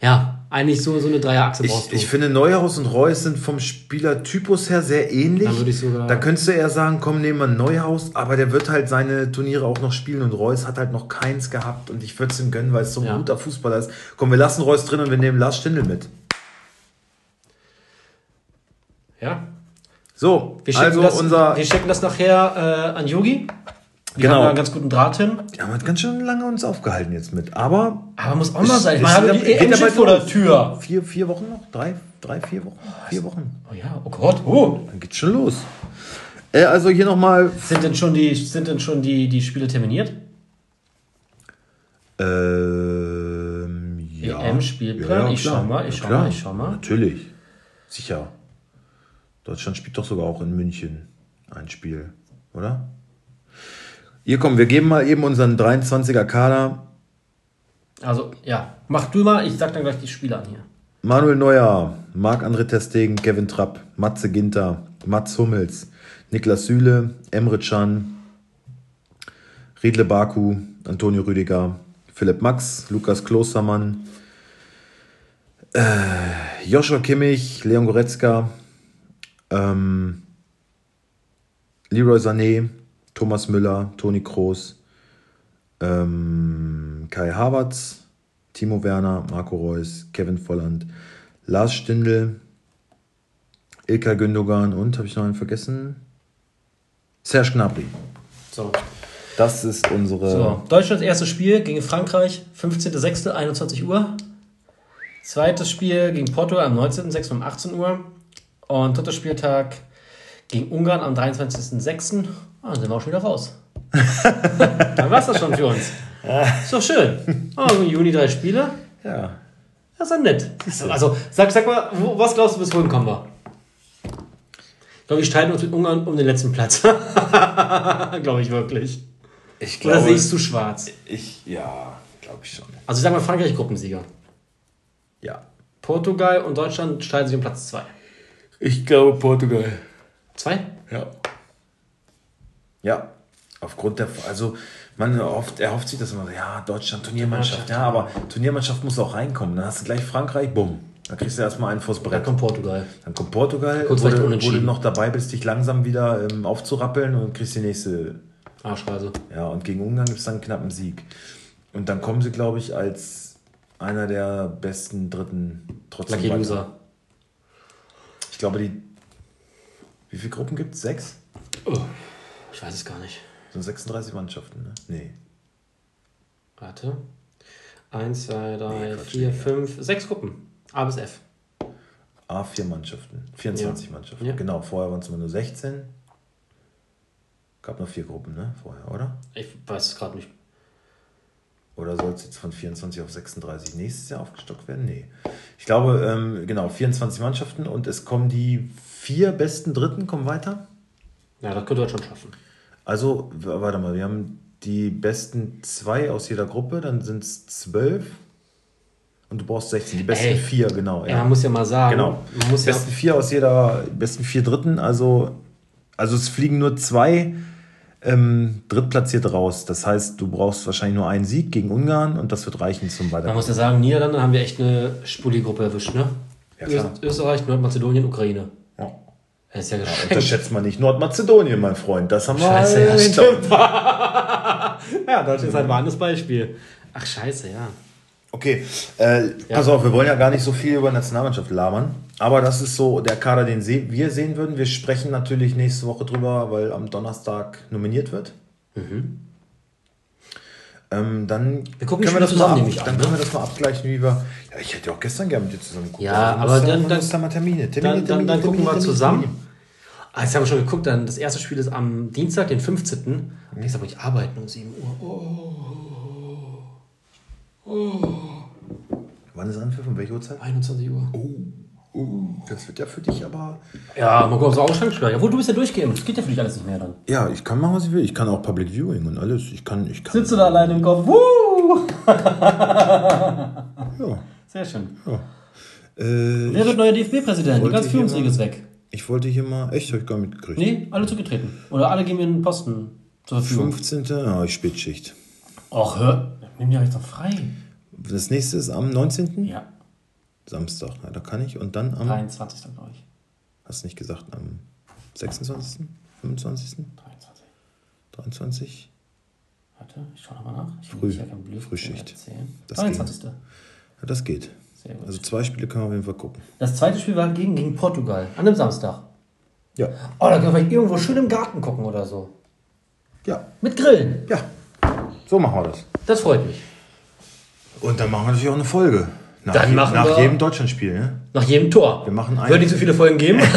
Ja, eigentlich so, so eine Dreierachse brauchst Ich, du. ich finde, Neuhaus und Reus sind vom Spielertypus her sehr ähnlich. Dann würde ich sogar- da könntest du eher sagen, komm, nehmen wir Neuhaus, aber der wird halt seine Turniere auch noch spielen und Reus hat halt noch keins gehabt und ich würde es ihm gönnen, weil es so ein Ja. guter Fußballer ist. Komm, wir lassen Reus drin und wir nehmen Lars Stindl mit. Ja. So, Wir schicken, also das, unser. wir schicken das nachher äh, an Yogi. Wir Genau. haben einen ganz guten Draht hin. Wir haben halt ganz schön lange uns aufgehalten jetzt mit, aber Aber muss auch mal sein. Ich meine, die EM ja steht bald vor der. Tür. vier, vier Wochen noch? Drei, drei, vier Wochen? Vier Wochen. Oh ja, oh Gott. Oh. Dann geht's schon los. Äh, also hier nochmal. Sind denn schon die, sind denn schon die, die Spiele terminiert? Ähm, ja. EM-Spielplan? Ich klar. schau mal, ich schau mal, ich schau mal. Natürlich. Sicher. Deutschland spielt doch sogar auch in München ein Spiel, oder? Hier kommen, wir geben mal eben unseren 23er Kader. Also, ja. Mach du mal, ich sag dann gleich die Spiele an hier. Manuel Neuer, Marc-André Testegen, Kevin Trapp, Matze Ginter, Mats Hummels, Niklas Süle, Emre Can, Riedle Baku, Antonio Rüdiger, Philipp Max, Lukas Klostermann, äh, Joshua Kimmich, Leon Goretzka, ähm, Leroy Sané, Thomas Müller, Toni Kroos, ähm, Kai Havertz, Timo Werner, Marco Reus, Kevin Volland, Lars Stindl, Ilkay Gündogan und, habe ich noch einen vergessen? Serge Gnabry. So. Das ist unsere... so. Deutschlands erstes Spiel gegen Frankreich, 15.06., 21 Uhr. Zweites Spiel gegen Portugal am 19.06. um 18 Uhr. Und dritter Spieltag gegen Ungarn am 23.06. Ah, dann sind wir auch schon wieder raus. dann war's das schon für uns. Ist doch schön. Oh, im Juni drei Spiele. Ja. Das ist doch nett. Also, sag, sag mal, wo, was glaubst du, bis wohin kommen wir? Ich glaube, wir streiten uns mit Ungarn um den letzten Platz. glaube ich wirklich. Ich Oder sehe ich es zu schwarz? Ich, ja, glaube ich schon. Also, ich sag mal, Frankreich Gruppensieger. Ja. Portugal und Deutschland streiten sich um Platz 2. Ich glaube Portugal. 2? Ja. Ja. Aufgrund der, also man erhofft, erhofft sich das immer so, ja, Deutschland, Turniermannschaft, ja, aber Turniermannschaft muss auch reinkommen. Dann hast du gleich Frankreich, bumm. Dann kriegst du erstmal einen vors Brett. kommt Portugal. Dann kommt Portugal, wo du, wo du noch dabei bist, dich langsam wieder ähm, aufzurappeln und kriegst die nächste. Arschreise. Ja, und gegen Ungarn gibt es dann einen knappen Sieg. Und dann kommen sie, glaube ich, als einer der besten Dritten trotzdem Lucky weiter. Loser. Ich glaube, die. Wie viele Gruppen gibt es? Sechs? Oh, ich weiß es gar nicht. Sind 36 Mannschaften, ne? Nee. Warte. 1, 2, 3, Nee, Quatsch, 4, nee. 5, 6 Gruppen. A bis F. A, vier Mannschaften. 24 Ja. Mannschaften. Ja. Genau, vorher waren es immer nur 16. Gab noch vier Gruppen, ne? Vorher, oder? Ich weiß es gerade nicht. Oder soll es jetzt von 24 auf 36 nächstes Jahr aufgestockt werden? Nee. Ich glaube, ähm, genau, 24 Mannschaften und es kommen die vier besten Dritten, kommen weiter. Ja, das könnte Deutschland schaffen. Also, warte mal, wir haben die besten zwei aus jeder Gruppe, dann sind es zwölf. Und du brauchst 16. Die besten Ey. vier, genau. Ja, man muss ja mal sagen. Genau. Man muss ja, besten vier aus jeder, besten vier Dritten, also, also es fliegen nur zwei ähm, Drittplatzierte raus. Das heißt, du brauchst wahrscheinlich nur einen Sieg gegen Ungarn und das wird reichen zum man Weiterkommen. muss ja sagen, Niederlande haben wir echt eine Spuli-Gruppe erwischt, ne? Ja, klar. Öst- Österreich, Nordmazedonien, Ukraine. Ja. Das ist ja Ja, geschenkt. unterschätzt man nicht Nordmazedonien, mein Freund. Das haben wir Scheiße, ja, hinter stimmt. ja, Deutschland ist ein warnes Beispiel. Ach, scheiße, ja. Okay, äh, pass auf, wir wollen ja gar nicht so viel über Nationalmannschaft labern. Aber das ist so der Kader, den wir sehen würden. Wir sprechen natürlich nächste Woche drüber, weil am Donnerstag nominiert wird. Ähm, dann Wir gucken können wir das mal ab, ich dann an, können ne? wir das mal abgleichen, wie wir. Ja, ich hätte ja auch gestern gerne mit dir zusammen geguckt. Ja, Also, aber dann- dann- muss da mal Termine, Termine, Dann, dann, Termine, dann gucken Termine, wir Termine, zusammen. Termine. Ah, jetzt haben wir schon geguckt, dann das erste Spiel ist am Dienstag, den 15. Nächstes Mal muss ich arbeiten um 7 Uhr. Wann ist Anpfiff? Um welche Uhrzeit? 21 Uhr. Uh, das wird ja für dich aber. Ja, mal gucken, ob es Ausgangssperre. Jawohl, du bist ja durchgeimpft. Das geht ja für dich alles nicht mehr dann. Ja, ich kann machen, was ich will. Ich kann auch Public Viewing und alles. Ich kann. Ich kann Sitzt du da alleine im Kopf? Wuh! Ja. Sehr schön. Äh, Wer wird neuer DFB-Präsident? Die ganze Führungsriege ist weg. ich wollte hier mal. Echt, hab ich gar nicht mitgekriegt. Nee, alle zugetreten. Oder alle geben mir einen Posten zur Verfügung. 15. Ja, ich Spätschicht. Och, hör. Nimm ja jetzt noch frei. Das nächste ist am 19. Ja, Samstag. Ja, da kann ich. Und dann am. 23. glaube ich. Hast du nicht gesagt, am 26., 25., 23. 23.? Warte, ich schau nochmal nach. Ich Früh. ja Frühschicht. Das 23. Ja, das geht. Sehr gut. Also zwei Spiele können wir auf jeden Fall gucken. Das zweite Spiel war gegen, gegen Portugal. An einem Samstag. Ja. Oh, da können wir irgendwo schön im Garten gucken oder so. Ja. Mit Grillen. Ja. So machen wir das. Das freut mich. Und dann machen wir natürlich auch eine Folge. Nach, Dann je- machen nach wir- jedem Deutschlandspiel, ne? Nach jedem Tor. Wir machen ein- Wird nicht so viele Folgen geben.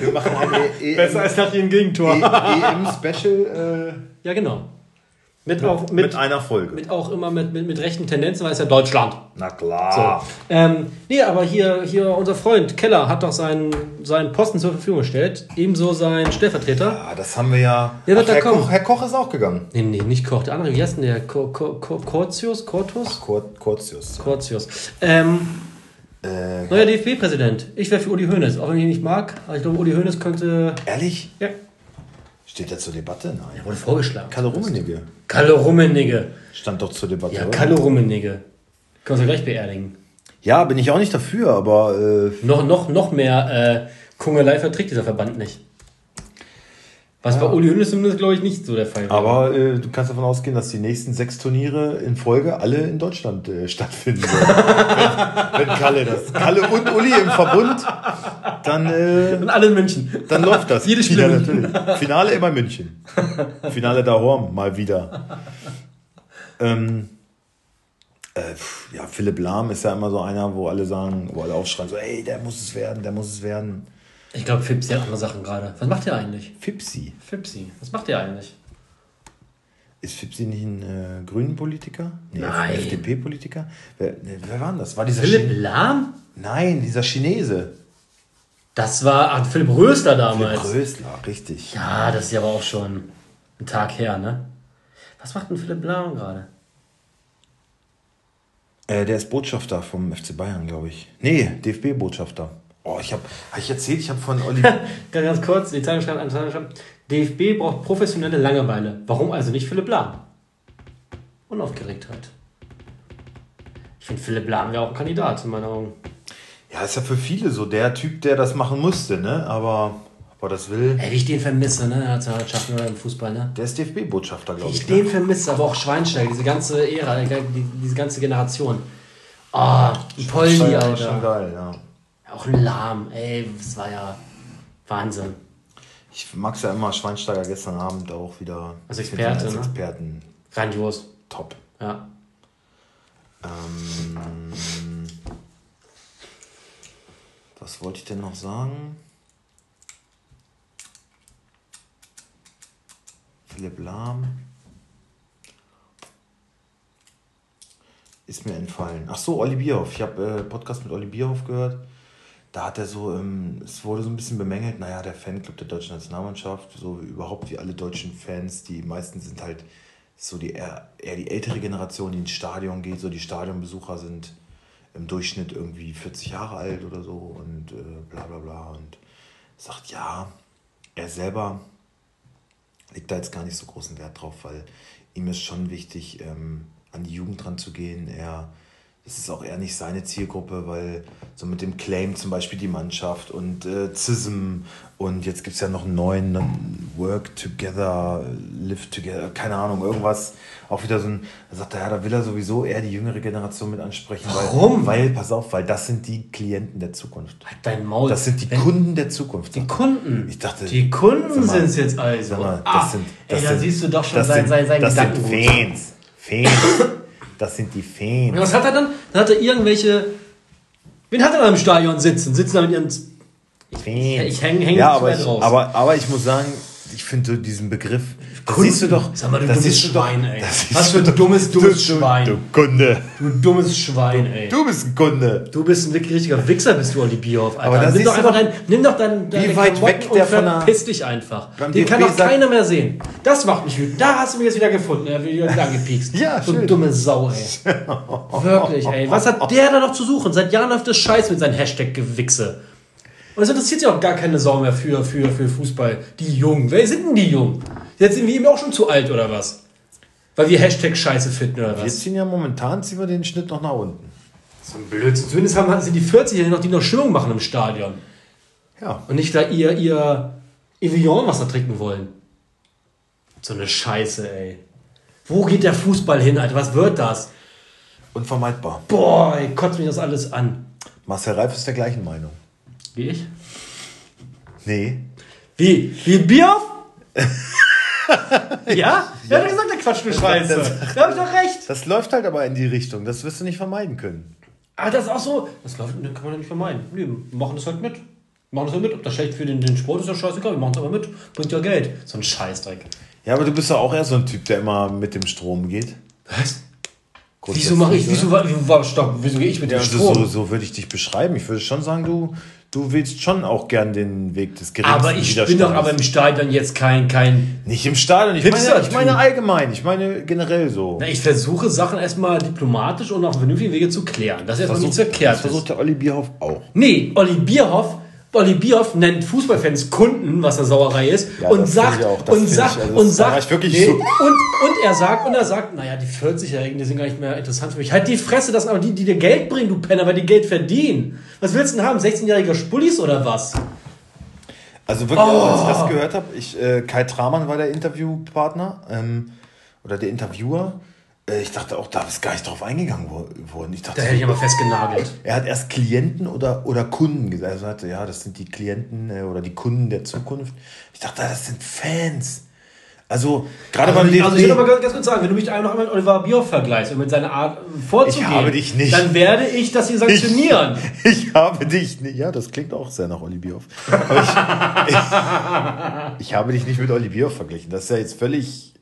Wir machen ein e EM, als nach jedem Gegentor. EM-Special Ja, genau. Mit, auch, mit, mit, einer Folge. mit auch immer mit, mit, mit rechten Tendenzen, weil es ja Deutschland. Na klar. Ähm, nee, aber hier, hier unser Freund Keller hat doch seinen, seinen Posten zur Verfügung gestellt. Ebenso sein Stellvertreter. Ja, das haben wir ja. Wer wird da Herr, kommen? Koch, Herr Koch ist auch gegangen. Nee, nee, nicht Koch. Der andere, wie heißt denn der? Ko- Ko- Ko- Kortius? Kortus? Kur Kurzius. Kortius. Ähm, Äh, neuer DFB-Präsident. Ich wäre für Uli Hoeneß. Auch wenn ich ihn nicht mag. Aber ich glaube, Uli Hoeneß könnte... ehrlich? Ja, Steht der zur Debatte? Nein. wurde vorgeschlagen. Kalle Rummenigge Kalle Rummenigge. stand doch zur Debatte. Ja, oder? Kalle Rummenigge. Können wir gleich beerdigen. ja, bin ich auch nicht dafür, aber äh, Noch, noch, noch mehr äh, Kungelei verträgt dieser Verband nicht. Was bei Uli Hoeneß zumindest, glaube ich, nicht so der Fall wäre. Aber äh, du kannst davon ausgehen, dass die nächsten sechs Turniere in Folge alle in Deutschland äh, stattfinden wenn, wenn Kalle das. Kalle und Uli im Verbund, dann, äh, Und alle in München. dann läuft das. Jedes Spiel ja, in München. natürlich. Finale immer München. Finale da Horm, mal wieder. Ähm, äh, ja, Philipp Lahm ist ja immer so einer, wo alle sagen, wo alle aufschreien, so, ey, der muss es werden, der muss es werden. Ich glaube, Fipsi hat andere Sachen gerade. Was macht der eigentlich? Fipsi. Fipsi. Was macht der eigentlich? Ist Fipsi nicht ein äh, grünen Politiker? Nee, Nein. FDP-Politiker? Wer, wer war denn das? War dieser Philipp Chi- Lahm? Nein, dieser Chinese. Das war ach, Philipp Rösler damals. Philipp Rösler, richtig. Ja, das ist ja aber auch schon ein Tag her, ne? Was macht denn Philipp Lahm gerade? Äh, der ist Botschafter vom FC Bayern, glaube ich. Nee, DFB-Botschafter. Oh, ich habe, habe ich erzählt, ich habe von Olli. Ganz, ganz kurz, die Zeitung schreibt, eine Zeitung schreibt, DFB braucht professionelle Langeweile. Warum also nicht Philipp Lahm? Unaufgeregtheit. Ich finde, Philipp Lahm wäre auch ein Kandidat in meinen Augen. ja, ist ja für viele so der Typ, der das machen musste, ne? Aber ob er das will. Ey, wie ich den vermisse, ne? in der Nationalmannschaft oder im Fußball, ne? Der ist DFB-Botschafter, glaube Ich ich. den vermisse, aber auch Schweinsteiger, diese ganze Ära, die, diese ganze Generation. Ah, oh, Poldi, ist Schon Alter. geil, ja. Auch Lahm, ey, das war ja Wahnsinn. Ich mag's ja immer, Schweinsteiger gestern Abend auch wieder. Als Experte, als ne? Experten. Grandios, Top. ja. Ähm, was wollte ich denn noch sagen? Philipp Lahm. Ist mir entfallen. Ach so, Olli Bierhoff. Ich habe äh, Podcast mit Olli Bierhoff gehört. Da hat er so, ähm, es wurde so ein bisschen bemängelt, naja, der Fanclub der deutschen Nationalmannschaft, so überhaupt wie alle deutschen Fans, die meisten sind halt so die eher, eher die ältere Generation, die ins Stadion geht, so die Stadionbesucher sind im Durchschnitt irgendwie 40 Jahre alt oder so und äh, bla bla bla und sagt, ja, er selber legt da jetzt gar nicht so großen Wert drauf, weil ihm ist schon wichtig, ähm, an die Jugend dran zu gehen. Er es ist auch eher nicht seine Zielgruppe, weil so mit dem Claim zum Beispiel die Mannschaft und äh, CISM und jetzt gibt es ja noch einen neuen ne, Work Together, Live Together, keine Ahnung, irgendwas. Auch wieder so ein, da sagt er, ja, da will er sowieso eher die jüngere Generation mit ansprechen. Warum? Weil, weil, pass auf, weil das sind die Klienten der Zukunft. Halt dein Maul. Das sind die Wenn- Kunden der Zukunft. Die Kunden. Ich dachte, Die Kunden sind es jetzt also. Sag mal, das ah, sind, ey, das da sind, siehst du doch schon das sein, sind, sein, sein Das sind Gedankengut. Fans. Fans. Das sind die Fans. was hat er dann? Dann hat er irgendwelche. Wen hat er da im Stadion sitzen? Sitzen da mit ihren. Fans. ich häng- häng ja, nicht aber, mehr ich, draus. aber, aber ich muss sagen, ich finde so diesen Begriff. Das Kunden. siehst du doch. Sag mal, du das dummes doch- Schwein, ey. Was für ein doch- dummes, dummes du, Schwein. Du, Kunde. Du dummes Schwein, ey. Du bist ein Kunde. Du bist ein wirklich richtiger Wichser, bist du, Olli Bierhoff, Alter. Aber nimm, doch einfach doch- dein, nimm doch dein, deine weit Klamotten weg der und von verpiss dich einfach. Den kann DFB doch sagt- keiner mehr sehen. Das macht mich wütend. Da hast du mich jetzt wieder gefunden. Er wird wieder angepiekst. Ja, so schön. dumme Sau, ey. Wirklich, ey. Was hat der da noch zu suchen? Seit Jahren läuft das Scheiß mit seinem Hashtag-Gewichse. Und es interessiert sich auch gar keine Sau mehr für, für, für Fußball. Die Jungen. Wer sind denn die Jungen? Jetzt sind wir ihm auch schon zu alt, oder was? Weil wir Hashtag-Scheiße finden, oder Wir was? ziehen ja momentan ziehen wir den Schnitt noch nach unten. So ein Blödsinn. Zumindest haben, sind die 40-Jährigen noch, die noch Stimmung machen im Stadion. Ja. Und nicht da ihr, ihr Evian-Wasser trinken wollen. So eine Scheiße, ey. Wo geht der Fußball hin, Alter? Was wird das? Unvermeidbar. Boah, ey, kotzt mich das alles an. Marcel Reif ist der gleichen Meinung. Wie ich? Nee. Wie? Wie Bier? ja? Er hat gesagt, der quatscht nur Scheiße. Da hab ich doch recht. Das läuft halt aber in die Richtung. Das wirst du nicht vermeiden können. Aber das ist auch so. Das läuft, das kann man ja nicht vermeiden. Nee, wir machen das halt mit. Wir machen das halt mit. Ob das schlecht für den, den Sport ist, ja scheißegal. Wir machen es aber mit. Bringt ja Geld. So ein Scheißdreck. Ja, aber du bist ja auch eher so ein Typ, der immer mit dem Strom geht. Was? Wieso mache ich, wieso, war- wieso, wieso gehe ich mit dem also Strom? so, so würde ich dich beschreiben. Ich würde schon sagen, du, du willst schon auch gern den Weg des geringsten aber ich bin doch aber im Stadion jetzt kein, kein. Nicht im Stadion. Ich meine, ich meine allgemein. Ich meine generell so. Na, ich versuche Sachen erstmal diplomatisch und auf vernünftigen Wege zu klären. Das ist erstmal nichts das verkehrt. versucht der Olli Bierhoff auch. Nee, Olli Bierhoff, Olli Bierhoff nennt Fußballfans Kunden, was eine Sauerei ist, Ja, und sagt, und sagt, ich, also und sagt, nee, so- und, und er sagt, und er sagt, naja, die 40-Jährigen, die sind gar nicht mehr interessant für mich. Halt die Fresse, das sind aber die, die dir Geld bringen, du Penner, weil die Geld verdienen. Was willst du denn haben? 16-jähriger Spullis oder was? Also wirklich, also als ich Oh. das gehört habe, ich, äh, Kai Tramann war der Interviewpartner ähm, oder der Interviewer. Äh, ich dachte auch, da ist gar nicht drauf eingegangen wo- worden. Ich dachte, Da hätte ich aber festgenagelt. er hat erst Klienten oder, oder Kunden gesagt. Also er sagte, ja, das sind die Klienten äh, oder die Kunden der Zukunft. Ich dachte, das sind Fans. Also gerade Also, beim ich- also ich will aber DFB. ganz, ganz kurz sagen, wenn du mich noch einmal mit Oliver Bierhoff vergleichst und mit seiner Art äh, vorzugehen, Ich habe dich nicht. dann werde ich das hier sanktionieren. Ich habe dich nicht. Ja, das klingt auch sehr nach Olli Bierhoff. Ich, ich, ich habe dich nicht mit Olli Bierhoff verglichen. Das ist ja jetzt völlig.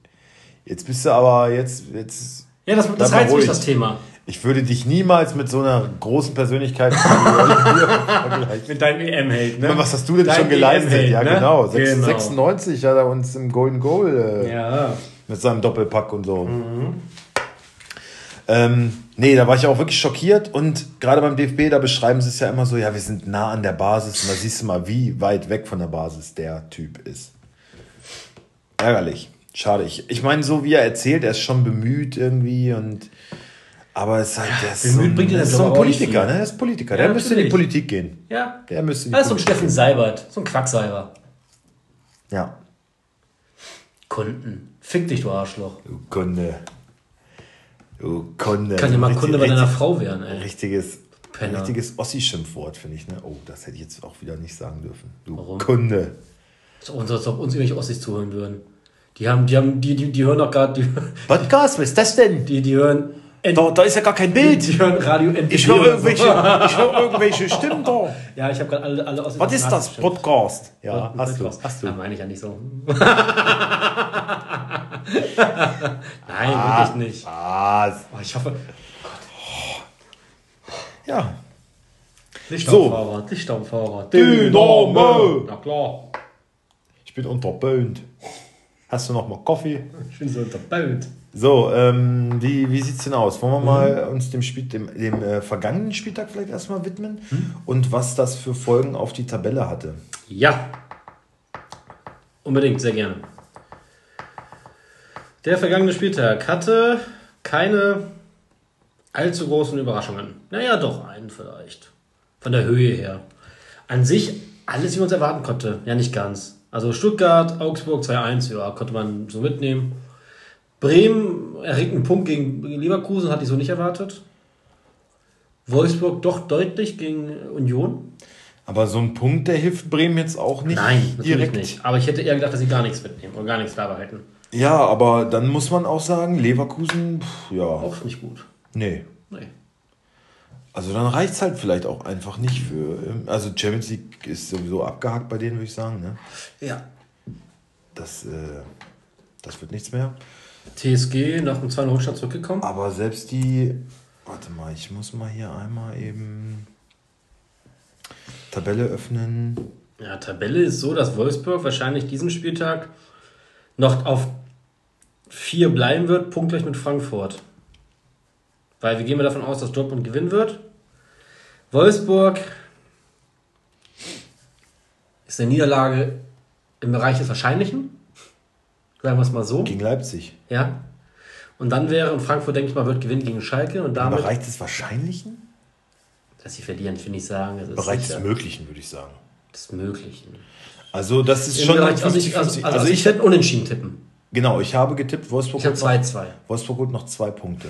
Jetzt bist du aber jetzt. jetzt Ja, das, das reizt mich, das Thema. ich würde dich niemals mit so einer großen Persönlichkeit. Mit deinem EM-Held, ne? Was hast du denn Dein schon geleistet? EM-Held, ja, ne? genau. Sechs- Genau. 96 hat er uns im Golden Goal äh, Ja. mit seinem Doppelpack und so. Mhm. Ähm, nee, da war ich auch wirklich schockiert und gerade beim DFB, da beschreiben sie es ja immer so, ja, wir sind nah an der Basis und da siehst du mal, wie weit weg von der Basis der Typ ist. Ärgerlich. Schade. Ich, ich meine, so wie er erzählt, er ist schon bemüht irgendwie und aber es ist halt, der so bemüht ein, bringt das ist so ein Politiker, ne? Der ist Politiker. Ja, Der müsste in die. Politik gehen. Ja. Der müsste in die Das ist so ein Politik Steffen Seibert, so ein Quacksalber. Ja. Kunden. Fick dich, du Arschloch. Du Kunde. Du Kunde. Kann ja mal Richtig- Kunde bei deiner Frau werden, ey. Richtiges, Penner. richtiges Ossi-Schimpfwort, finde ich. Ne? Oh, das hätte ich jetzt auch wieder nicht sagen dürfen. Du Warum? Kunde. So, als ob uns irgendwelche Ossis zuhören würden. Die haben, die haben, die, die, die hören doch gerade, Podcast, was ist das denn? die, die hören. Ent- Da, da ist ja gar kein Bild. Die hören Radio NTV. Ich höre irgendwelche, ich höre irgendwelche Stimmen da. Ja, ich habe gerade alle, alle Ossis. Was ist das? Podcast? Ja, hast du. Hast du. Ja, meine ich ja nicht so. Nein, Ah. wirklich nicht. Was? Oh, ich hoffe. Ja. Licht So. am Fahrrad, Licht am Fahrrad. Dynamo. Na klar. Ich bin unterböhnt. Hast du noch mal Kaffee? Ich bin so unterbaut. So, ähm, wie, wie sieht's denn aus? Wollen wir mal Mhm. uns dem, Spiel, dem, dem äh, vergangenen Spieltag vielleicht erstmal widmen Mhm. und was das für Folgen auf die Tabelle hatte? Ja. Unbedingt, sehr gerne. Der vergangene Spieltag hatte keine allzu großen Überraschungen. Naja, doch, einen vielleicht. Von der Höhe her. An sich alles, wie man es erwarten konnte. Ja, nicht ganz. Also Stuttgart, Augsburg 2-1, ja, konnte man so mitnehmen. Bremen erregt einen Punkt gegen Leverkusen, hatte ich so nicht erwartet. Wolfsburg doch deutlich gegen Union. Aber so ein Punkt, der hilft Bremen jetzt auch nicht Nein, natürlich direkt. nicht. Aber ich hätte eher gedacht, dass sie gar nichts mitnehmen und gar nichts da behalten. Ja, aber dann muss man auch sagen, Leverkusen, pff, ja. Auch nicht gut. Nee. Nee. Also dann reicht es halt vielleicht auch einfach nicht für. Ähm, also Champions League ist sowieso abgehakt bei denen, würde ich sagen. Ne? Ja. Das, äh, das wird nichts mehr. TSG nach dem 2 Rückstand zurückgekommen. Aber selbst die. Warte mal, ich muss mal hier einmal eben Tabelle öffnen. Ja, Tabelle ist so, dass Wolfsburg wahrscheinlich diesen Spieltag noch auf 4 bleiben wird, punktgleich mit Frankfurt. Weil wir gehen mal davon aus, dass Dortmund gewinnen wird. Wolfsburg ist eine Niederlage im Bereich des Wahrscheinlichen. Sagen wir es mal so. Gegen Leipzig. Ja. Und dann wäre, und Frankfurt, denke ich mal, wird gewinnen gegen Schalke. Und damit, Im Bereich des Wahrscheinlichen? Dass sie verlieren, finde ich sagen. Im Bereich sicher. des Möglichen, würde ich sagen. Des Möglichen. Also, das ist Im schon. Bereich, 50, also, ich, also, also, also, ich werde unentschieden tippen. Genau, ich habe getippt, Wolfsburg. Ich habe 2-2. Wolfsburg holt noch zwei Punkte.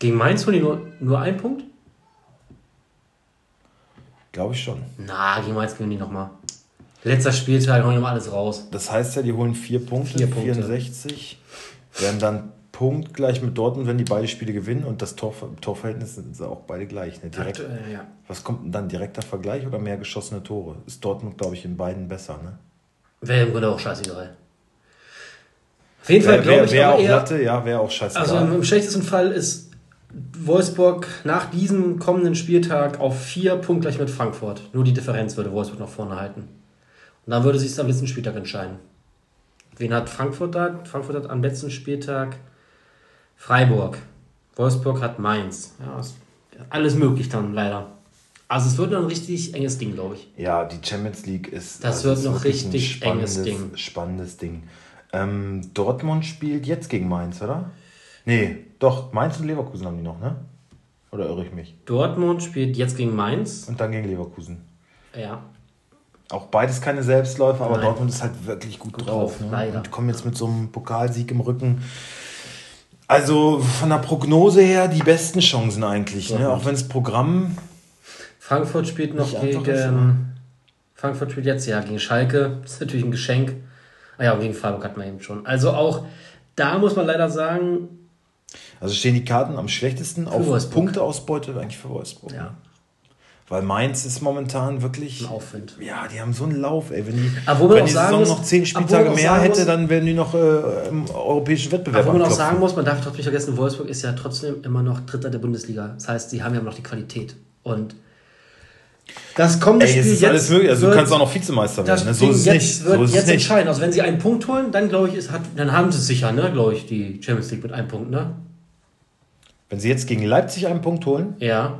Gegen Mainz holen die nur, nur einen Punkt? Glaube ich schon. Na, gegen Mainz gewinnen die nochmal. Letzter Spieltag, holen mal alles raus. Das heißt ja, die holen vier Punkte, vier Punkte. 64. Werden dann punktgleich mit Dortmund, wenn die beide Spiele gewinnen und das Tor, Torverhältnis sind auch beide gleich. Ne? Direkt, Aktuell, ja. Was kommt denn dann? Direkter Vergleich oder mehr geschossene Tore? Ist Dortmund, glaube ich, in beiden besser, ne? Wäre im Grunde auch scheißegal. Auf jeden Fall glaube ich. Wäre auch eher, Latte, ja, wäre auch scheißegal. Also im schlechtesten Fall ist Wolfsburg nach diesem kommenden Spieltag auf vier Punkte gleich mit Frankfurt. Nur die Differenz würde Wolfsburg nach vorne halten. Und dann würde sich am letzten Spieltag entscheiden. Wen hat Frankfurt da? Frankfurt hat am letzten Spieltag Freiburg. Wolfsburg hat Mainz. Ja, alles möglich dann leider. Also es wird noch ein richtig enges Ding, glaube ich. Ja, die Champions League ist. Das also wird noch richtig enges Ding. Spannendes Ding. Ähm, Dortmund spielt jetzt gegen Mainz, oder? Nee, doch, Mainz und Leverkusen haben die noch, ne? Oder irre ich mich? Dortmund spielt jetzt gegen Mainz. Und dann gegen Leverkusen. Ja. Auch beides keine Selbstläufer, aber Nein. Dortmund ist halt wirklich gut, gut drauf. drauf ne? Leider. Und kommen jetzt mit so einem Pokalsieg im Rücken. Also von der Prognose her die besten Chancen eigentlich, ne? auch wenn das Programm. Frankfurt spielt noch gegen. Ne? Frankfurt spielt jetzt ja gegen Schalke. Das ist natürlich ein Geschenk. Ah ja, und gegen Freiburg hat man eben schon. Also auch da muss man leider sagen, also stehen die Karten am schlechtesten auf Wolfsburg. Punkteausbeute eigentlich für Wolfsburg. Ja. Weil Mainz ist momentan wirklich. Ein Aufwind. Ja, die haben so einen Lauf, ey. Wenn die, aber wenn die Saison muss, noch zehn Spieltage mehr hätte, muss, dann wären die noch äh, im europäischen Wettbewerb. Aber wo man auch sagen muss, man darf trotzdem nicht vergessen, Wolfsburg ist ja trotzdem immer noch Dritter der Bundesliga. Das heißt, sie haben ja immer noch die Qualität. Und das kommende Ey, Spiel ist jetzt alles möglich. Also wird, du kannst auch noch Vizemeister werden. Ne? So ist es jetzt nicht. Wird so ist jetzt nicht. entscheiden. Also wenn sie einen Punkt holen, dann glaube ich, ist, hat, dann haben sie es sicher, ne? Glaube ich, die Champions League mit einem Punkt, ne? Wenn sie jetzt gegen Leipzig einen Punkt holen? Ja.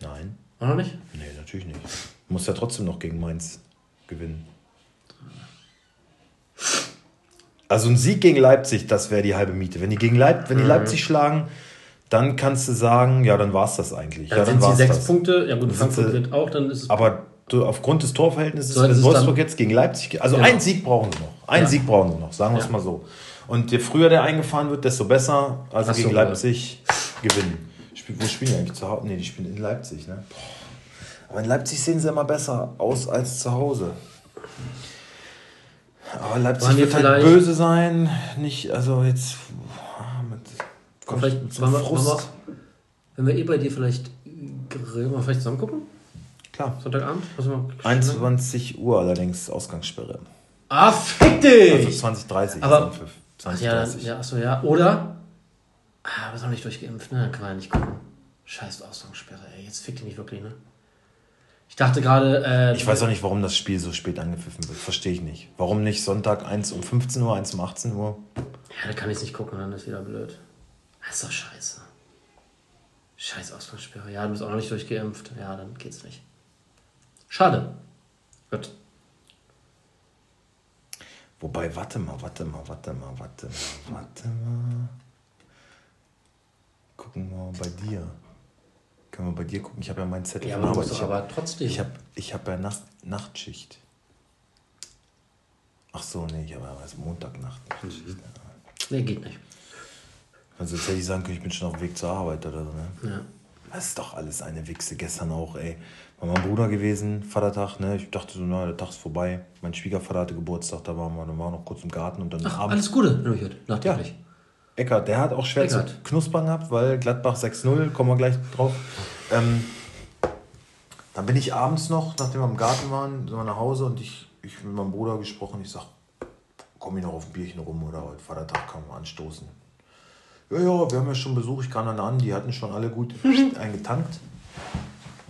Nein. Auch noch nicht? Nee, natürlich nicht. Muss ja trotzdem noch gegen Mainz gewinnen. Also ein Sieg gegen Leipzig, das wäre die halbe Miete. Wenn die, gegen Leip wenn die mhm. Leipzig schlagen, dann kannst du sagen, ja, dann war es das eigentlich. Dann ja, dann sind sie sechs das. Punkte, ja gut, Frankfurt wird auch, dann ist es... Aber du, aufgrund des Torverhältnisses, so, wenn Wolfsburg jetzt gegen Leipzig... Also genau. einen Sieg brauchen sie noch. Einen ja. Sieg brauchen sie noch, sagen wir es mal so. Und je früher der eingefahren wird, desto besser. Also Ach gegen so, Leipzig ja. gewinnen. Wo spielen die eigentlich zu Hause? Ne, die spielen in Leipzig. Ne? Aber in Leipzig sehen sie immer besser aus als zu Hause. Aber Leipzig wird halt böse sein. Nicht, also jetzt. Mit, kommt vielleicht mit so wir, Frust. Wir, wenn wir eh bei dir vielleicht grillen, wir vielleicht zusammen gucken? Klar. Sonntagabend? 21 Uhr allerdings Ausgangssperre. Ah, fick dich! Also 2030. Aber 2030. Ja, ja, achso, ja. Oder? Ah, aber noch nicht durchgeimpft, ne? Dann kann man ja nicht gucken. Scheiß Ausgangssperre, ey. Jetzt fickt die mich wirklich, ne? Ich dachte gerade. Äh, ich weiß auch nicht, warum das Spiel so spät angepfiffen wird. Verstehe ich nicht. Warum nicht Sonntag 1 um 15 Uhr, 1 um 18 Uhr? Ja, da kann ich nicht gucken, dann ist wieder blöd. Das ist doch scheiße. Scheiß Ausgangssperre. Ja, du bist auch noch nicht durchgeimpft. Ja, dann geht's nicht. Schade. Gut. Wobei, warte mal, warte mal, warte mal, warte mal, warte mal. Gucken wir mal bei dir. Können wir bei dir gucken? Ich habe ja meinen Zettel Ja, aber musst Ich habe aber trotzdem. ich hab, ich hab ja Nacht, Nachtschicht. Ach so, nee, ich habe ja Montagnacht. Nee, geht nicht. Also jetzt hätte ich sagen können, ich bin schon auf dem Weg zur Arbeit oder so, ne? Ja. Das ist doch alles eine Wichse. Gestern auch, ey. War mein Bruder gewesen, Vatertag, ne? Ich dachte so, na, der Tag ist vorbei. Mein Schwiegervater hatte Geburtstag, da waren wir, dann waren wir noch kurz im Garten und dann Ach, abends. alles Gute, Richard. Nachträglich. Eckert, der hat auch schwer Eckert. zu knuspern gehabt, weil Gladbach 6-0, kommen wir gleich drauf. Ähm, dann bin ich abends noch, nachdem wir im Garten waren, sind wir nach Hause und ich, ich mit meinem Bruder gesprochen. Ich sag, komm ich noch auf ein Bierchen rum oder heute Vatertag kann man anstoßen. Ja, ja, wir haben ja schon Besuch, ich kam dann an, die hatten schon alle gut eingetankt.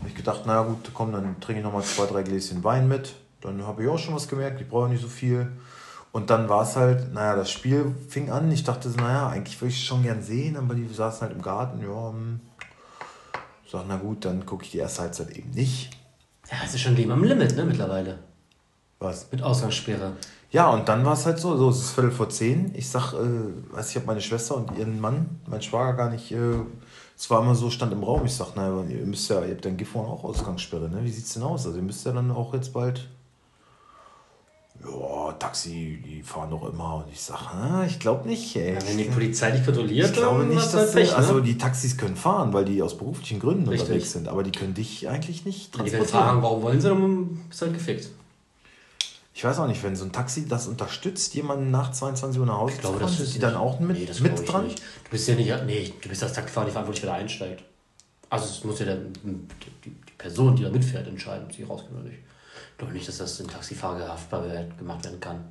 Hab ich gedacht, naja gut, komm, dann trinke ich noch mal zwei, drei Gläschen Wein mit. Dann habe ich auch schon was gemerkt, ich brauche nicht so viel. Und dann war es halt, naja, das Spiel fing an. Ich dachte, so, naja, eigentlich würde ich es schon gern sehen, aber die saßen halt im Garten. Ja, hm. sag, na gut, dann gucke ich die erste Halbzeit eben nicht. Ja, es ist schon Leben am Limit, ne, mittlerweile. Was? Mit Ausgangssperre. Ja, und dann war es halt so, so, es ist Viertel vor zehn. Ich sag, äh, weiß ich, habe meine Schwester und ihren Mann, mein Schwager gar nicht, äh, es war immer so, stand im Raum. Ich sag, naja, ihr müsst ja, ihr habt ja in Gifhorn auch Ausgangssperre, ne? Wie sieht's denn aus? Also ihr müsst ja dann auch jetzt bald. Ja, Taxi, die fahren doch immer. Und ich sag, ah, ich glaube nicht, ey. Ja, wenn die Polizei dich kontrolliert, Ich glaube dann nicht, dass halt Pech, also ne? die Taxis können fahren, weil die aus beruflichen Gründen Richtig. unterwegs sind, aber die können dich eigentlich nicht Die werden transportieren. fragen, warum wollen sie, dann bist du halt gefickt. Ich weiß auch nicht, wenn so ein Taxi das unterstützt, jemanden nach 22 Uhr nach Hause Ich glaube, zu fahren, das ist die dann auch mit, Nee, mit dran? Nicht. Du bist ja nicht, nee, du bist als Taxifahrer nicht verantwortlich, wer da einsteigt. Also es muss ja dann die, die Person, die da mitfährt, entscheiden, ob sie rausgeht oder nicht. Ich glaube nicht, dass das dem Taxifahrer haftbar gemacht werden kann.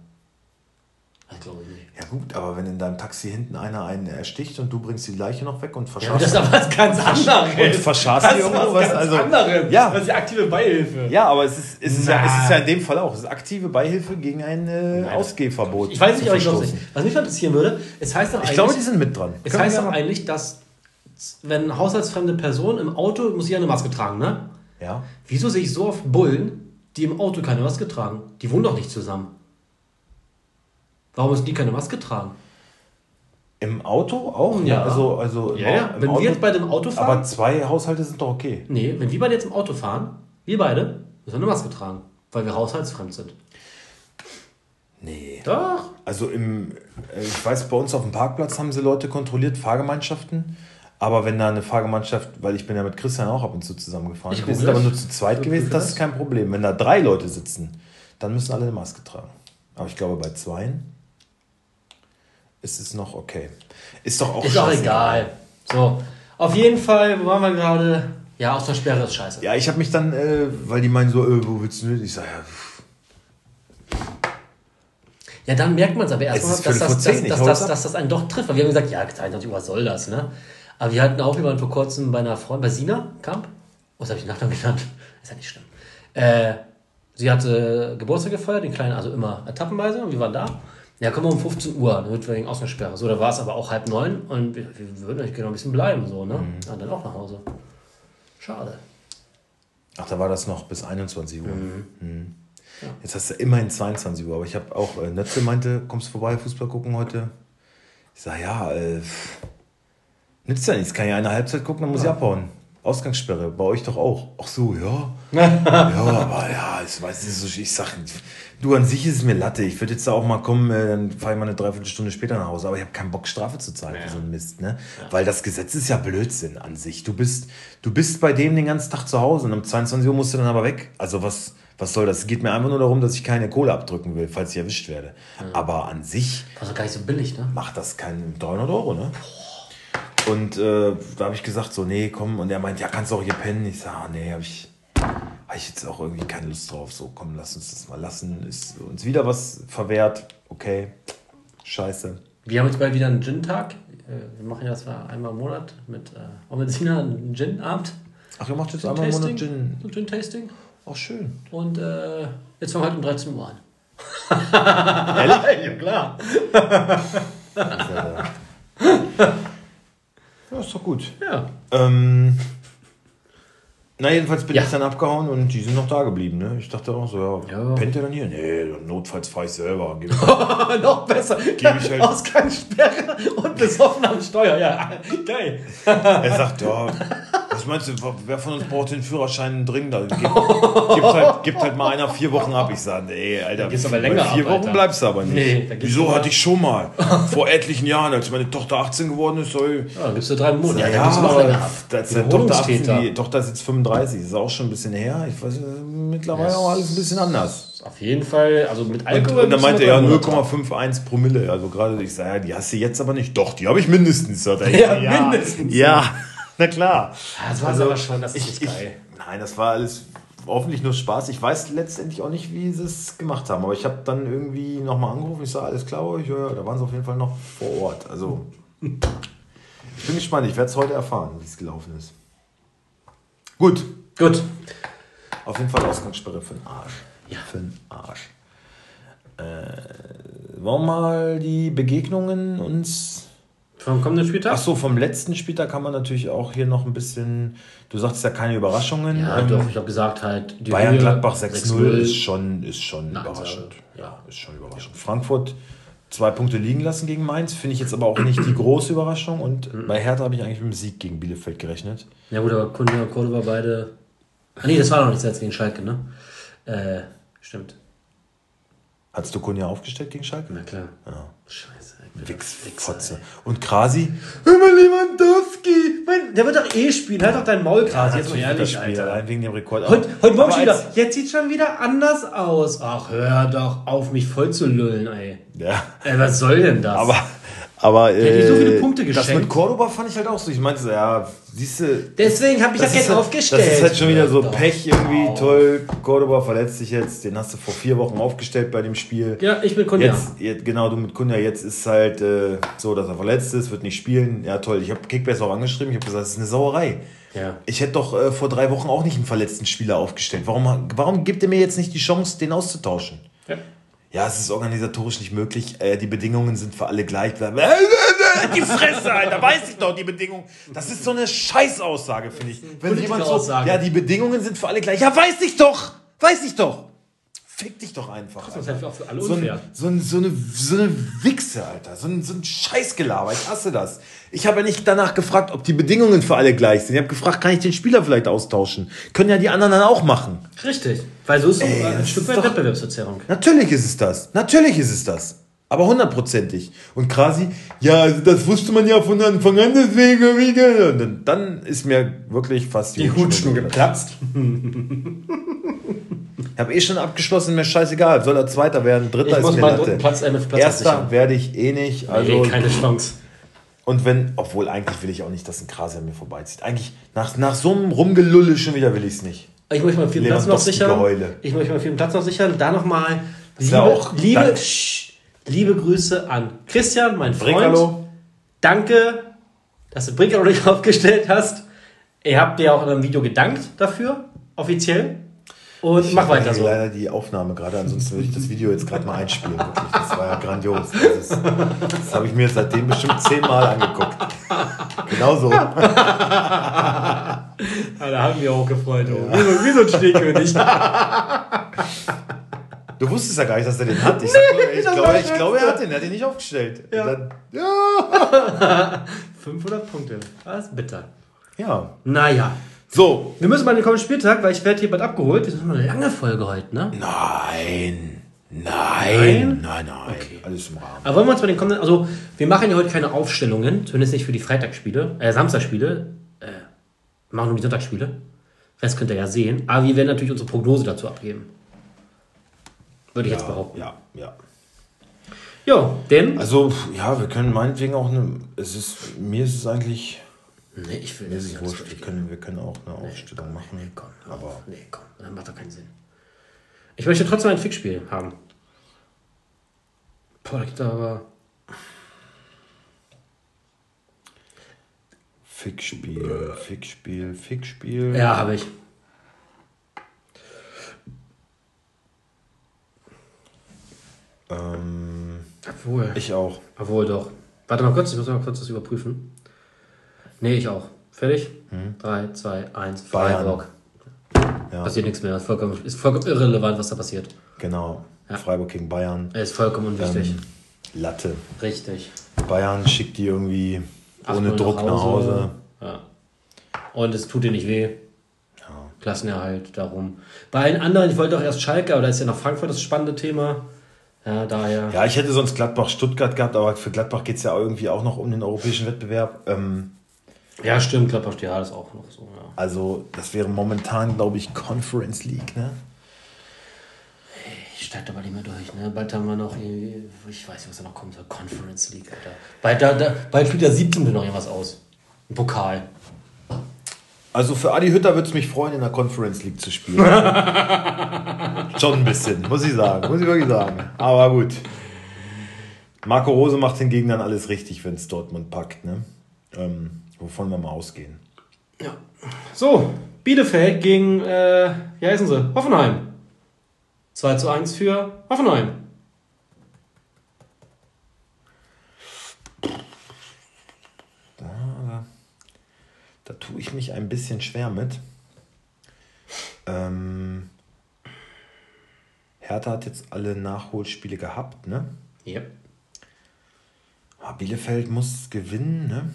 Das glaube ich nicht. Ja gut, aber wenn in deinem Taxi hinten einer einen ersticht und du bringst die Leiche noch weg und Ja, aber verscharst das ist aber was ganz anderes. und verscharst die irgendwo was, also anderes. ja. Das ist die aktive Beihilfe. ja, aber es ist, es, ist ja, es ist ja in dem Fall auch. Es ist aktive Beihilfe gegen ein äh, Nein. Ausgehverbot. Ich weiß nicht, aber ich glaube verstoßen. nicht. Was mich interessieren würde, es heißt doch Ich eigentlich, glaube, die sind mit dran. es Können heißt doch eigentlich, dass wenn eine haushaltsfremde Person im Auto muss sie ja eine Maske tragen, ne? Ja. Wieso sehe ich so oft Bullen, die im Auto keine Maske tragen? Die wohnen doch nicht zusammen. Warum müssen die keine Maske tragen? Im Auto auch? Ja. Also, also Ja, ja. Wenn Auto, wir jetzt bei dem Auto fahren. aber zwei Haushalte sind doch okay. nee, wenn wir beide jetzt im Auto fahren, wir beide, müssen wir eine Maske tragen. Weil wir haushaltsfremd sind. Nee. Doch. Also im, äh, ich weiß, bei uns auf dem Parkplatz haben sie Leute kontrolliert, Fahrgemeinschaften. Aber wenn da eine Fahrgemeinschaft, weil ich bin ja mit Christian auch ab und zu zusammengefahren, Ich wir sind aber nur zu zweit Ich gewesen, das. ist kein Problem. Wenn da drei Leute sitzen, dann müssen alle eine Maske tragen. Aber ich glaube, bei zweien ist es noch okay. Ist doch auch Ist auch egal. So. Auf jeden Fall, wo waren wir gerade? Ja, Ausgangssperre ist scheiße. Ja, ich habe mich dann, äh, weil die meinen so, äh, wo willst du hin? Ich sage, ja, pff, Ja, dann merkt man es aber erstmal, Es ist dass, Viertel das, vor zehn, dass, ich dass, hau dass, dass das einen doch trifft. Weil wir haben gesagt, ja, 22 Uhr, was soll das, ne? Aber wir hatten auch jemanden vor kurzem bei einer Freundin, bei Sina Kamp. Was habe ich den Nachnamen genannt? Ist ja nicht schlimm. Äh, sie hatte Geburtstag gefeiert, den kleinen, also immer etappenweise, und wir waren da. Ja, kommen wir um 15 Uhr, damit wir wegen Ausgangssperre. So, da war es aber auch halb neun und wir, wir würden eigentlich gerne noch ein bisschen bleiben, so, ne? Mhm. Ja, dann auch nach Hause. Schade. ach, da war das noch bis 21 Uhr. Mhm. Mhm. Jetzt hast du immerhin 22 Uhr, aber ich habe auch, äh, Nötze meinte, kommst du vorbei, Fußball gucken heute? Ich sage, ja, äh, nützt ja nichts, kann ja eine Halbzeit gucken, dann muss ich abhauen. Ausgangssperre, bei euch doch auch. Ach so, ja. ja, aber ja, ich weiß nicht, so, ich sag, du an sich ist es mir Latte. Ich würde jetzt da auch mal kommen, äh, dann fahre ich mal eine Dreiviertelstunde später nach Hause, aber ich habe keinen Bock, Strafe zu zahlen für so einen Mist, ne? Weil das Gesetz ist ja Blödsinn an sich. Du bist, du bist bei dem den ganzen Tag zu Hause und um 22 Uhr musst du dann aber weg. Also was, was soll das? Es geht mir einfach nur darum, dass ich keine Kohle abdrücken will, falls ich erwischt werde. Aber an sich Also gar nicht so billig, ne? macht das keinen 300 Euro, ne? Und äh, da habe ich gesagt, so, nee, komm. Und er meint, ja, kannst du auch hier pennen. Ich sage, ah, nee, habe ich, hab ich jetzt auch irgendwie keine Lust drauf. So, komm, lass uns das mal lassen. Ist uns wieder was verwehrt. Okay, scheiße. Wir haben jetzt bald wieder einen Gin-Tag. Äh, Wir machen ja das mal einmal im Monat mit, äh, auch einen Gin-Abend. Ach, ihr macht jetzt einmal im Monat Gin. So Gin-Tasting. Ach, schön. Und äh, jetzt fangen wir halt um 13 Uhr an. Ehrlich? ja, klar. Ja, ist doch gut. Ja. Ähm, Na, jedenfalls bin Ja. ich dann abgehauen und die sind noch da geblieben. Ne? Ich dachte auch so, ja, Ja. pennt ihr dann hier? Nee, notfalls fahre ich selber. Gib- Noch besser. ich halt- Ausgangssperre und besoffen am Steuer. Ja, geil. er sagt, ja, meinst du, wer von uns braucht den Führerschein dringend? Also, Gibt, gibt, halt, gibt halt mal einer vier Wochen ab. Ich sage, nee, Alter, gehst aber länger vier ab, Wochen Alter. bleibst du aber nicht. Nee, Wieso hatte ich schon mal? Vor etlichen Jahren, als meine Tochter 18 geworden ist, soll Ja, dann gibst du drei Monate. Ja, gibst du noch länger ab. da ist der Tochter, 18, Wiederholungstäter. die Tochter ist jetzt 35, ist auch schon ein bisschen her. Ich weiß, äh, mittlerweile auch alles ein bisschen anders. Auf jeden Fall, also mit Alkohol. und dann meinte er ja Monate. 0,51 Promille. Also gerade, ich sage, ja, die hast du jetzt aber nicht. Doch, die habe ich mindestens. Er. Ja, mindestens. Ja, na klar. Das war Also, aber schon, das ist Ich, nicht ich, geil. nein, das war alles hoffentlich nur Spaß. Ich weiß letztendlich auch nicht, wie sie es gemacht haben. Aber ich habe dann irgendwie nochmal angerufen. Ich sage, alles klar, euch? ja, ja, da waren sie auf jeden Fall noch vor Ort. Also, ich bin gespannt. Ich werde es heute erfahren, wie es gelaufen ist. Gut, Gut. auf jeden Fall Ausgangssperre für den Arsch. Ja. Für den Arsch. Äh, wollen wir mal die Begegnungen uns. Vom kommenden Spieltag? Ach so, vom letzten Spieltag kann man natürlich auch hier noch ein bisschen. Du sagst ja keine Überraschungen. Ja, Ähm, doch, ich habe gesagt halt. die Bayern Höhe, Gladbach 6-0 ist 6-0. schon, ist schon Nein, überraschend. ja. ist schon überraschend. Frankfurt zwei Punkte liegen lassen gegen Mainz, finde ich jetzt aber auch nicht die große Überraschung. Und Mhm. bei Hertha habe ich eigentlich mit dem Sieg gegen Bielefeld gerechnet. Ja gut, aber Kunde und Cordoba beide. Ah nee, das war noch nicht jetzt gegen Schalke, ne? Äh, stimmt. Hattest du Kunja aufgestellt gegen Schalke? Na klar. Ja. Scheiße. Wix, Fotze. Und Krasi? Immer Lewandowski! Mein, der wird doch eh spielen. Halt doch dein Maul, Krasi. jetzt mal ehrlich, das Spiel, Alter. allein wegen dem Rekord. Heute, heute Morgen schon wieder. Jetzt sieht schon wieder anders aus. Ach, hör doch auf, mich voll zu lüllen, ey. Ja. Ey, was soll denn das? Aber, aber hat dir so viele äh, Punkte Das geschenkt. mit Cordoba fand ich halt auch so. Ich meinte so, ja, siehst du. Deswegen habe ich Das das jetzt halt, aufgestellt. das ist halt schon wieder so Doch. Pech irgendwie. Auf. Toll, Cordoba verletzt sich jetzt. Den hast du vor vier Wochen aufgestellt bei dem Spiel. Ja, ich bin Kunja. Jetzt, jetzt, genau, du mit Kunja, jetzt ist halt äh, so, dass er verletzt ist, wird nicht spielen. Ja, toll. Ich habe Kickbase auch angeschrieben. Ich habe gesagt, das ist eine Sauerei. Ja. Ich hätte doch äh, vor drei Wochen auch nicht einen verletzten Spieler aufgestellt. Warum, warum gibt er mir jetzt nicht die Chance, den auszutauschen? Ja. Ja, es ist organisatorisch nicht möglich. Äh, die Bedingungen sind für alle gleich. Die Fresse, Alter, weiß ich doch, die Bedingungen. Das ist so eine Scheißaussage, finde ich. Wenn jemand so, Aussage. ja, die Bedingungen sind für alle gleich. Ja, weiß ich doch, weiß ich doch. Fick dich doch einfach. Das Alter. ist halt auch für alle So, unfair. ein, so, ein, so, eine, so eine Wichse, Alter. So ein, so ein Scheißgelaber. Ich hasse das. Ich habe ja nicht danach gefragt, ob die Bedingungen für alle gleich sind. Ich habe gefragt, kann ich den Spieler vielleicht austauschen? Können ja die anderen dann auch machen. Richtig. Weil so ist es Ey, ein das Stück weit Wettbewerbsverzerrung. Natürlich ist es das. Natürlich ist es das. Aber hundertprozentig. Und Krasi, ja, also das wusste man ja von Anfang an, deswegen. wie Und dann- dann ist mir wirklich fast Die Hutschnur geplatzt. Ich habe eh schon abgeschlossen, mir scheißegal. Soll er Zweiter werden, Dritter Ich ist muss mir Latte. Platz, äh, Platz Erster werde ich eh nicht. Also, nee, keine Chance. Und wenn, obwohl eigentlich will ich auch nicht, dass ein Krasi an mir vorbeizieht. Eigentlich, nach, nach so einem Rumgelulle schon wieder will ich es nicht. Ich möchte mal vierten Platz noch sichern. Lewandowski-Geheule. Ich möchte mal vierten Platz noch sichern. Da nochmal liebe, ja auch liebe, Sch- liebe Grüße an Christian, mein Freund. Brinkalo. Danke, dass du Brinkalo nicht aufgestellt hast. Ihr habt dir auch in einem Video gedankt dafür, offiziell. Und Ich mach weiter so. leider die Aufnahme gerade, ansonsten würde ich das Video jetzt gerade mal einspielen. Wirklich. Das war ja grandios. Das, ist- das habe ich mir seitdem bestimmt zehnmal angeguckt. Genauso. Ja, da haben wir auch gefreut. Oh. Wie, so, wie so ein Stehkönig. Du wusstest ja gar nicht, dass er den hat. Ich, sag nur, ich, glaube, ich glaube, er hat den. Er hat den nicht aufgestellt. Ja. Dann, ja. 500 Punkte. Das ist bitter. ja. Naja. So. Wir müssen mal in den kommenden Spieltag, weil ich werde hier bald abgeholt. Das ist noch eine lange Folge heute, ne? Nein. Nein. Nein? Nein, nein. Alles im Rahmen. Aber wollen wir uns bei den kommenden, also wir machen ja heute keine Aufstellungen, zumindest nicht für die Freitagsspiele, äh, Samstagsspiele, äh, wir machen nur die Sonntagsspiele. Rest könnt ihr ja sehen. Aber wir werden natürlich unsere Prognose dazu abgeben. Würde ich jetzt behaupten. Ja, ja. Ja, denn. Also, ja, wir können meinetwegen auch eine. Es ist, mir ist es eigentlich. nee, ich will Mir ist es wurscht. Wir können, wir können auch eine Aufstellung machen. Komm, Aber nee, komm, das macht doch keinen Sinn. Ich möchte trotzdem ein Fixspiel haben. Boah, da gibt aber. Fickspiel, Fickspiel, Fickspiel. Ja, habe ich. Ähm, Obwohl. ich auch. Obwohl doch. Warte mal kurz, ich muss mal kurz das überprüfen. Nee, ich auch. Fertig? 3, 2, 1, Bayern. Freiburg. Ja. Passiert nichts mehr. Ist vollkommen, ist vollkommen irrelevant, was da passiert. Genau. Freiburg gegen Bayern. Er ist vollkommen unwichtig. Ähm, Latte. Richtig. Bayern schickt die irgendwie 8-0 ohne Druck nach Hause. Ja. Und es tut dir nicht weh. Klassenerhalt, darum. Bei allen anderen, ich wollte auch erst Schalke, aber da ist ja noch Frankfurt das spannende Thema. Ja, daher. Ja, ich hätte sonst Gladbach-Stuttgart gehabt, aber für Gladbach geht es ja irgendwie auch noch um den europäischen Wettbewerb. Ähm, Ja, stimmt, Gladbach, ja, das auch noch so, ja. also, das wäre momentan, glaube ich, Conference League, ne? Ich steige aber nicht mehr durch, ne? Bald haben wir noch, ich weiß nicht, was da noch kommt, so Conference League, Alter. Bald, da, da, bald spielt der 17. noch irgendwas aus. Ein Pokal. Also für Adi Hütter würde es mich freuen, in der Conference League zu spielen. Schon ein bisschen, muss ich sagen. Muss ich wirklich sagen. Aber gut. Marco Rose macht hingegen dann alles richtig, wenn es Dortmund packt. Ne? Ähm, wovon wir mal ausgehen. Ja. So, Bielefeld gegen, äh, wie heißen sie? Hoffenheim. 2 zu 1 für Hoffenheim. Da tue ich mich ein bisschen schwer mit. Ähm, Hertha hat jetzt alle Nachholspiele gehabt. Ne? Ja. Ah, Bielefeld muss gewinnen. Ne?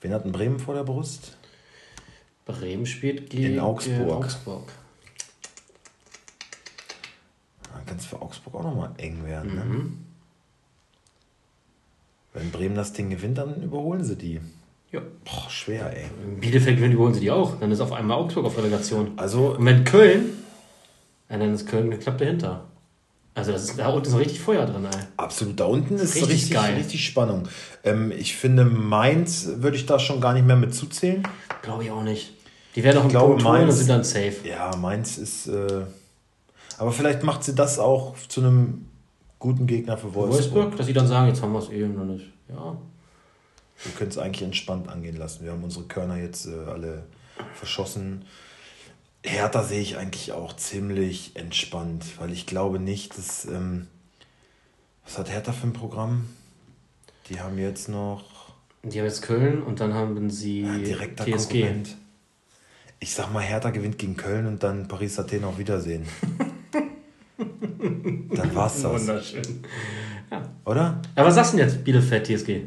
Wen hat ein Bremen vor der Brust? Bremen spielt gegen In Augsburg. Augsburg. Da kann es für Augsburg auch nochmal eng werden. Ne? Wenn Bremen das Ding gewinnt, dann überholen sie die. Ja. Boah, schwer, ey. Bielefeld gewinnt, überholen sie die auch. Dann ist auf einmal Augsburg auf Relegation. Also, Und wenn Köln, dann ist Köln eine Klappe dahinter. Also das ist, da unten ist noch richtig Feuer drin, ey. absolut. Da unten ist Richtig richtig, geil. richtig, Spannung. Ähm, ich finde, Mainz würde ich da schon gar nicht mehr mit zuzählen. Glaube ich auch nicht. Die werden noch einen glaube, Punkt holen und Mainz- sind dann safe. Ja, Mainz ist. Äh, aber vielleicht macht sie das auch zu einem guten Gegner für Wolfsburg. Wolfsburg, dass sie dann sagen, jetzt haben wir es eh noch nicht. Ja. Wir können es eigentlich entspannt angehen lassen. Wir haben unsere Körner jetzt äh, alle verschossen. Hertha sehe ich eigentlich auch ziemlich entspannt, weil ich glaube nicht, dass. Ähm, was hat Hertha für ein Programm? Die haben jetzt noch Die haben jetzt Köln und dann haben sie ja, direkter TSG. Konkurrent. Ich sag mal, Hertha gewinnt gegen Köln und dann Paris Athen auf Wiedersehen. dann war's das, Wunderschön. oder? Aber was sagst du denn jetzt, Bielefeld, TSG?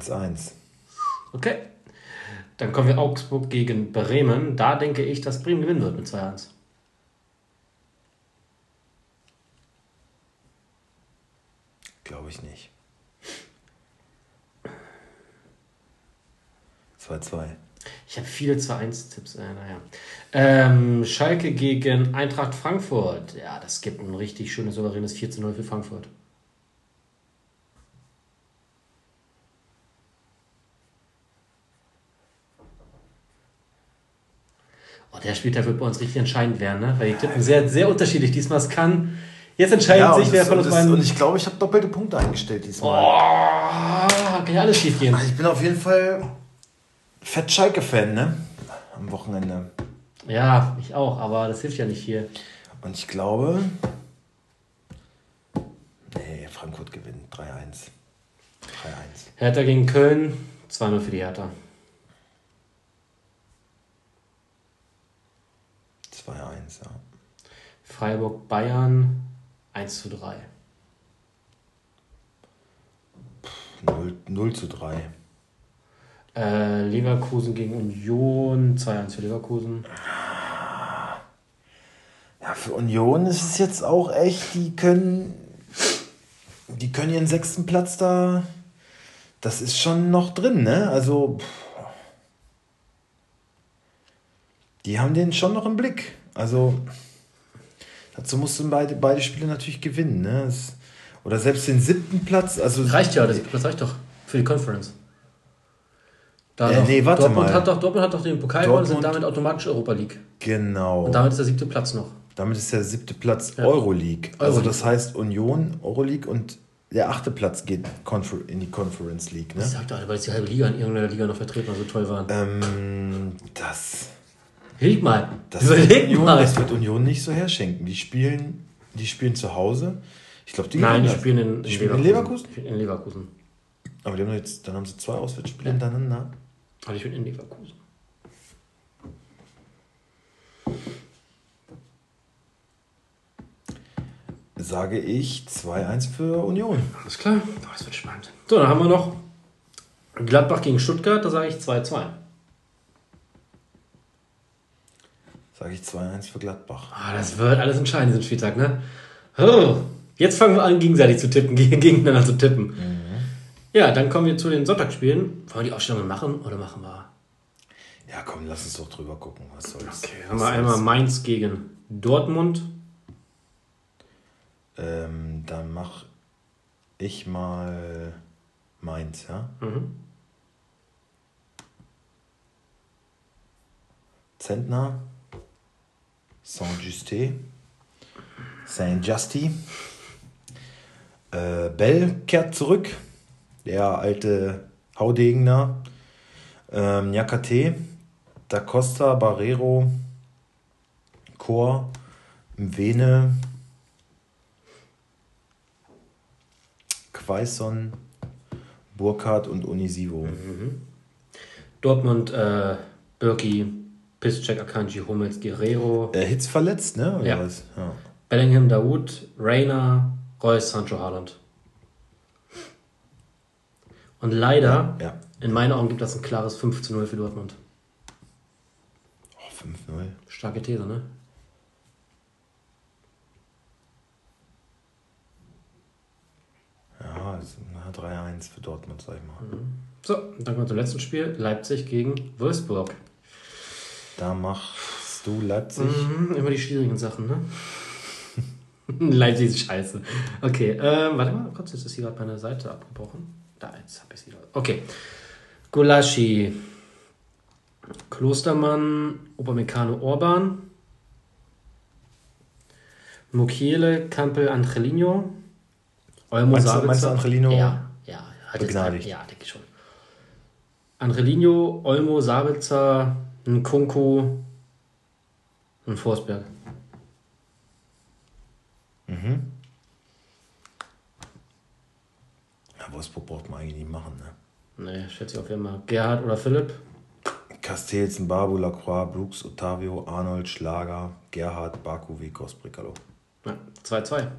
1-1. Okay. Dann kommen wir Augsburg gegen Bremen. Da denke ich, dass Bremen gewinnen wird mit 2-1. Glaube ich nicht. 2-2. Ich habe viele 2-1-Tipps. Äh, naja. Ähm, Schalke gegen Eintracht Frankfurt. Ja, das gibt ein richtig schönes, souveränes 4-0 für Frankfurt. Oh, der Spieltag wird bei uns richtig entscheidend werden, ne? Weil die tippen sehr, sehr unterschiedlich. Diesmal es kann. Jetzt entscheidet sich, und, wer das, von uns beiden. und ich glaube, ich habe doppelte Punkte eingestellt diesmal. Oh, kann ja alles schief gehen. Also ich bin auf jeden Fall Fett Schalke-Fan, ne? Am Wochenende. Ja, ich auch, aber das hilft ja nicht hier. Und ich glaube. Nee, Frankfurt gewinnt 3-1. 3-1. Hertha gegen Köln, 2-0 für die Hertha. 2-1, ja. Freiburg Bayern 1 zu 3. 0, 0 zu 3. Äh, Leverkusen gegen Union 2-1 für Leverkusen. Ja, für Union ist es jetzt auch echt, die können. Die können ihren sechsten Platz da. Das ist schon noch drin, ne? Also. pff. Die haben den schon noch im Blick. Also. Dazu musst du beide, beide Spiele natürlich gewinnen, ne? Es, oder selbst den siebten Platz. Also Reicht ja, das, das reicht doch für die Conference. Da Äh, nee, warte Dortmund, mal. Hat doch, Dortmund hat doch den Pokal gewonnen und sind damit automatisch Europa League. Genau. Und damit ist der siebte Platz noch. Damit ist der siebte Platz Ja. Euroleague. Also Euroleague. das heißt Union, Euroleague und der achte Platz geht in die Conference League. Ne? Ich sag doch, weil jetzt die halbe Liga in irgendeiner Liga noch vertreten so toll waren. Ähm, das, Überleg mal. das, wird Überleg Union, mal. das wird Union nicht so herschenken. Die spielen, die spielen zu Hause. Ich glaube, die Nein, die das. spielen in, Die spielen in Leverkusen. In Leverkusen. Aber die haben jetzt, dann haben sie zwei Auswärtsspiele hintereinander. Und ich bin in Leverkusen. Sage ich 2-1 für Union. Alles klar. Das wird spannend. So, dann haben wir noch Gladbach gegen Stuttgart. Da sage ich 2-2. Sage ich 2-1 für Gladbach. Ah, das wird alles entscheiden, diesen Spieltag, ne? Oh, jetzt fangen wir an, gegenseitig zu tippen, gegeneinander zu tippen. Ja, dann kommen wir zu den Sonntagsspielen. Wollen wir die Aufstellungen machen oder machen wir? Ja, komm, lass uns doch drüber gucken. Was soll's. Okay, haben wir einmal Mainz gegen Dortmund. Ähm, dann mach ich mal Mainz, ja? Mhm. Zentner, Saint-Justé, Saint-Justy. Äh, Bell kehrt zurück, der alte Haudegener. Ähm, Nyakate, Da Costa, Barrero, Chor, Mwene, Quaison, Burkhardt und Unisivo. Dortmund, äh, Birki, Piszczek, Akanji, Hummels, Guerrero, Äh, Hitz verletzt, ne? Oder Ja. was? Ja. Bellingham, Daoud, Reina, Reus, Sancho, Haaland. Und leider, ja. in meinen Augen gibt das ein klares 5 zu 0 für Dortmund. Oh, 5-0. Starke These, ne? Ja, das ist, na, 3-1 für Dortmund, sag ich mal. So, dann kommen wir zum letzten Spiel. Leipzig gegen Wolfsburg. Da machst du Leipzig. Mhm, immer die schwierigen Sachen, ne? Leipzig ist scheiße. Okay, ähm, warte mal kurz, jetzt ist hier gerade meine Seite abgebrochen. Da, jetzt habe ich sie wieder. Okay. Gulaschi, Klostermann, Obermecano Orban, Mukiele, Campbell, Angelino, Olmo, Meinst Sabitzer. meinst du Angelino Ja, ja. Hat jetzt begnadigt? kein- Ja, denke ich schon. Angelino, Olmo, Sabitzer, Nkunku und Forsberg. Mhm. Ja, Wolfsburg braucht man eigentlich nicht machen, ne? Nee, schätze ich auf jeden Fall. Gerhard oder Philipp? Castells, Babu, Lacroix, Brooks, Ottavio, Arnold, Schlager, Gerhard, Baku, Vikos, Bricalo. Ja, 2-2.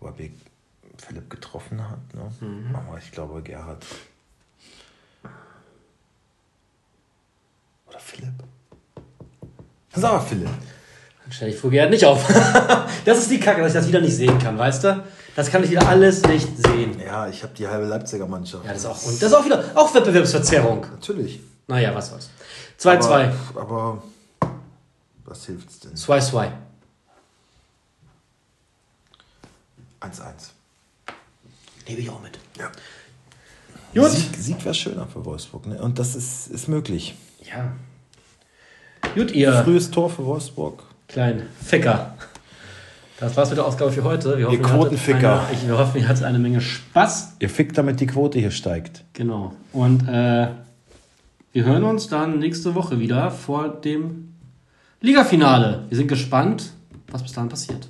Wobei Philipp getroffen hat, ne? Mhm. Aber ich glaube Gerhard. Oder Philipp? Sag mal Philipp. Dann stelle ich Gerhard nicht auf. das ist die Kacke, dass ich das wieder nicht sehen kann, weißt du? Das kann ich wieder alles nicht sehen. Ja, ich habe die halbe Leipziger Mannschaft. Ja, das ist auch, und das ist auch wieder auch Wettbewerbsverzerrung. Natürlich. Naja, was soll's. 2-2. Aber, aber was hilft's denn? 2-2. 1-1. Nehme ich auch mit. Ja. Gut. Sieg, Sieg wäre schöner für Wolfsburg, ne? Und das ist, ist möglich. Ja. Gut, ihr Frühes Tor für Wolfsburg. kleinen Ficker. Das war's mit der Ausgabe für heute. Wir hoffen, Ihr hattet Quotenficker. Eine, ich, wir hoffen, ihr hattet eine Menge Spaß. Ihr fickt, damit die Quote hier steigt. Genau. Und äh, wir hören uns dann nächste Woche wieder vor dem Ligafinale. Wir sind gespannt, was bis dahin passiert.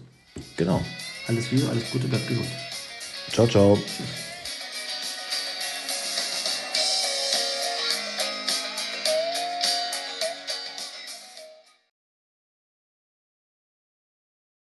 Genau. Alles Liebe, alles Gute, bleibt gesund. Ciao, ciao. Tschüss.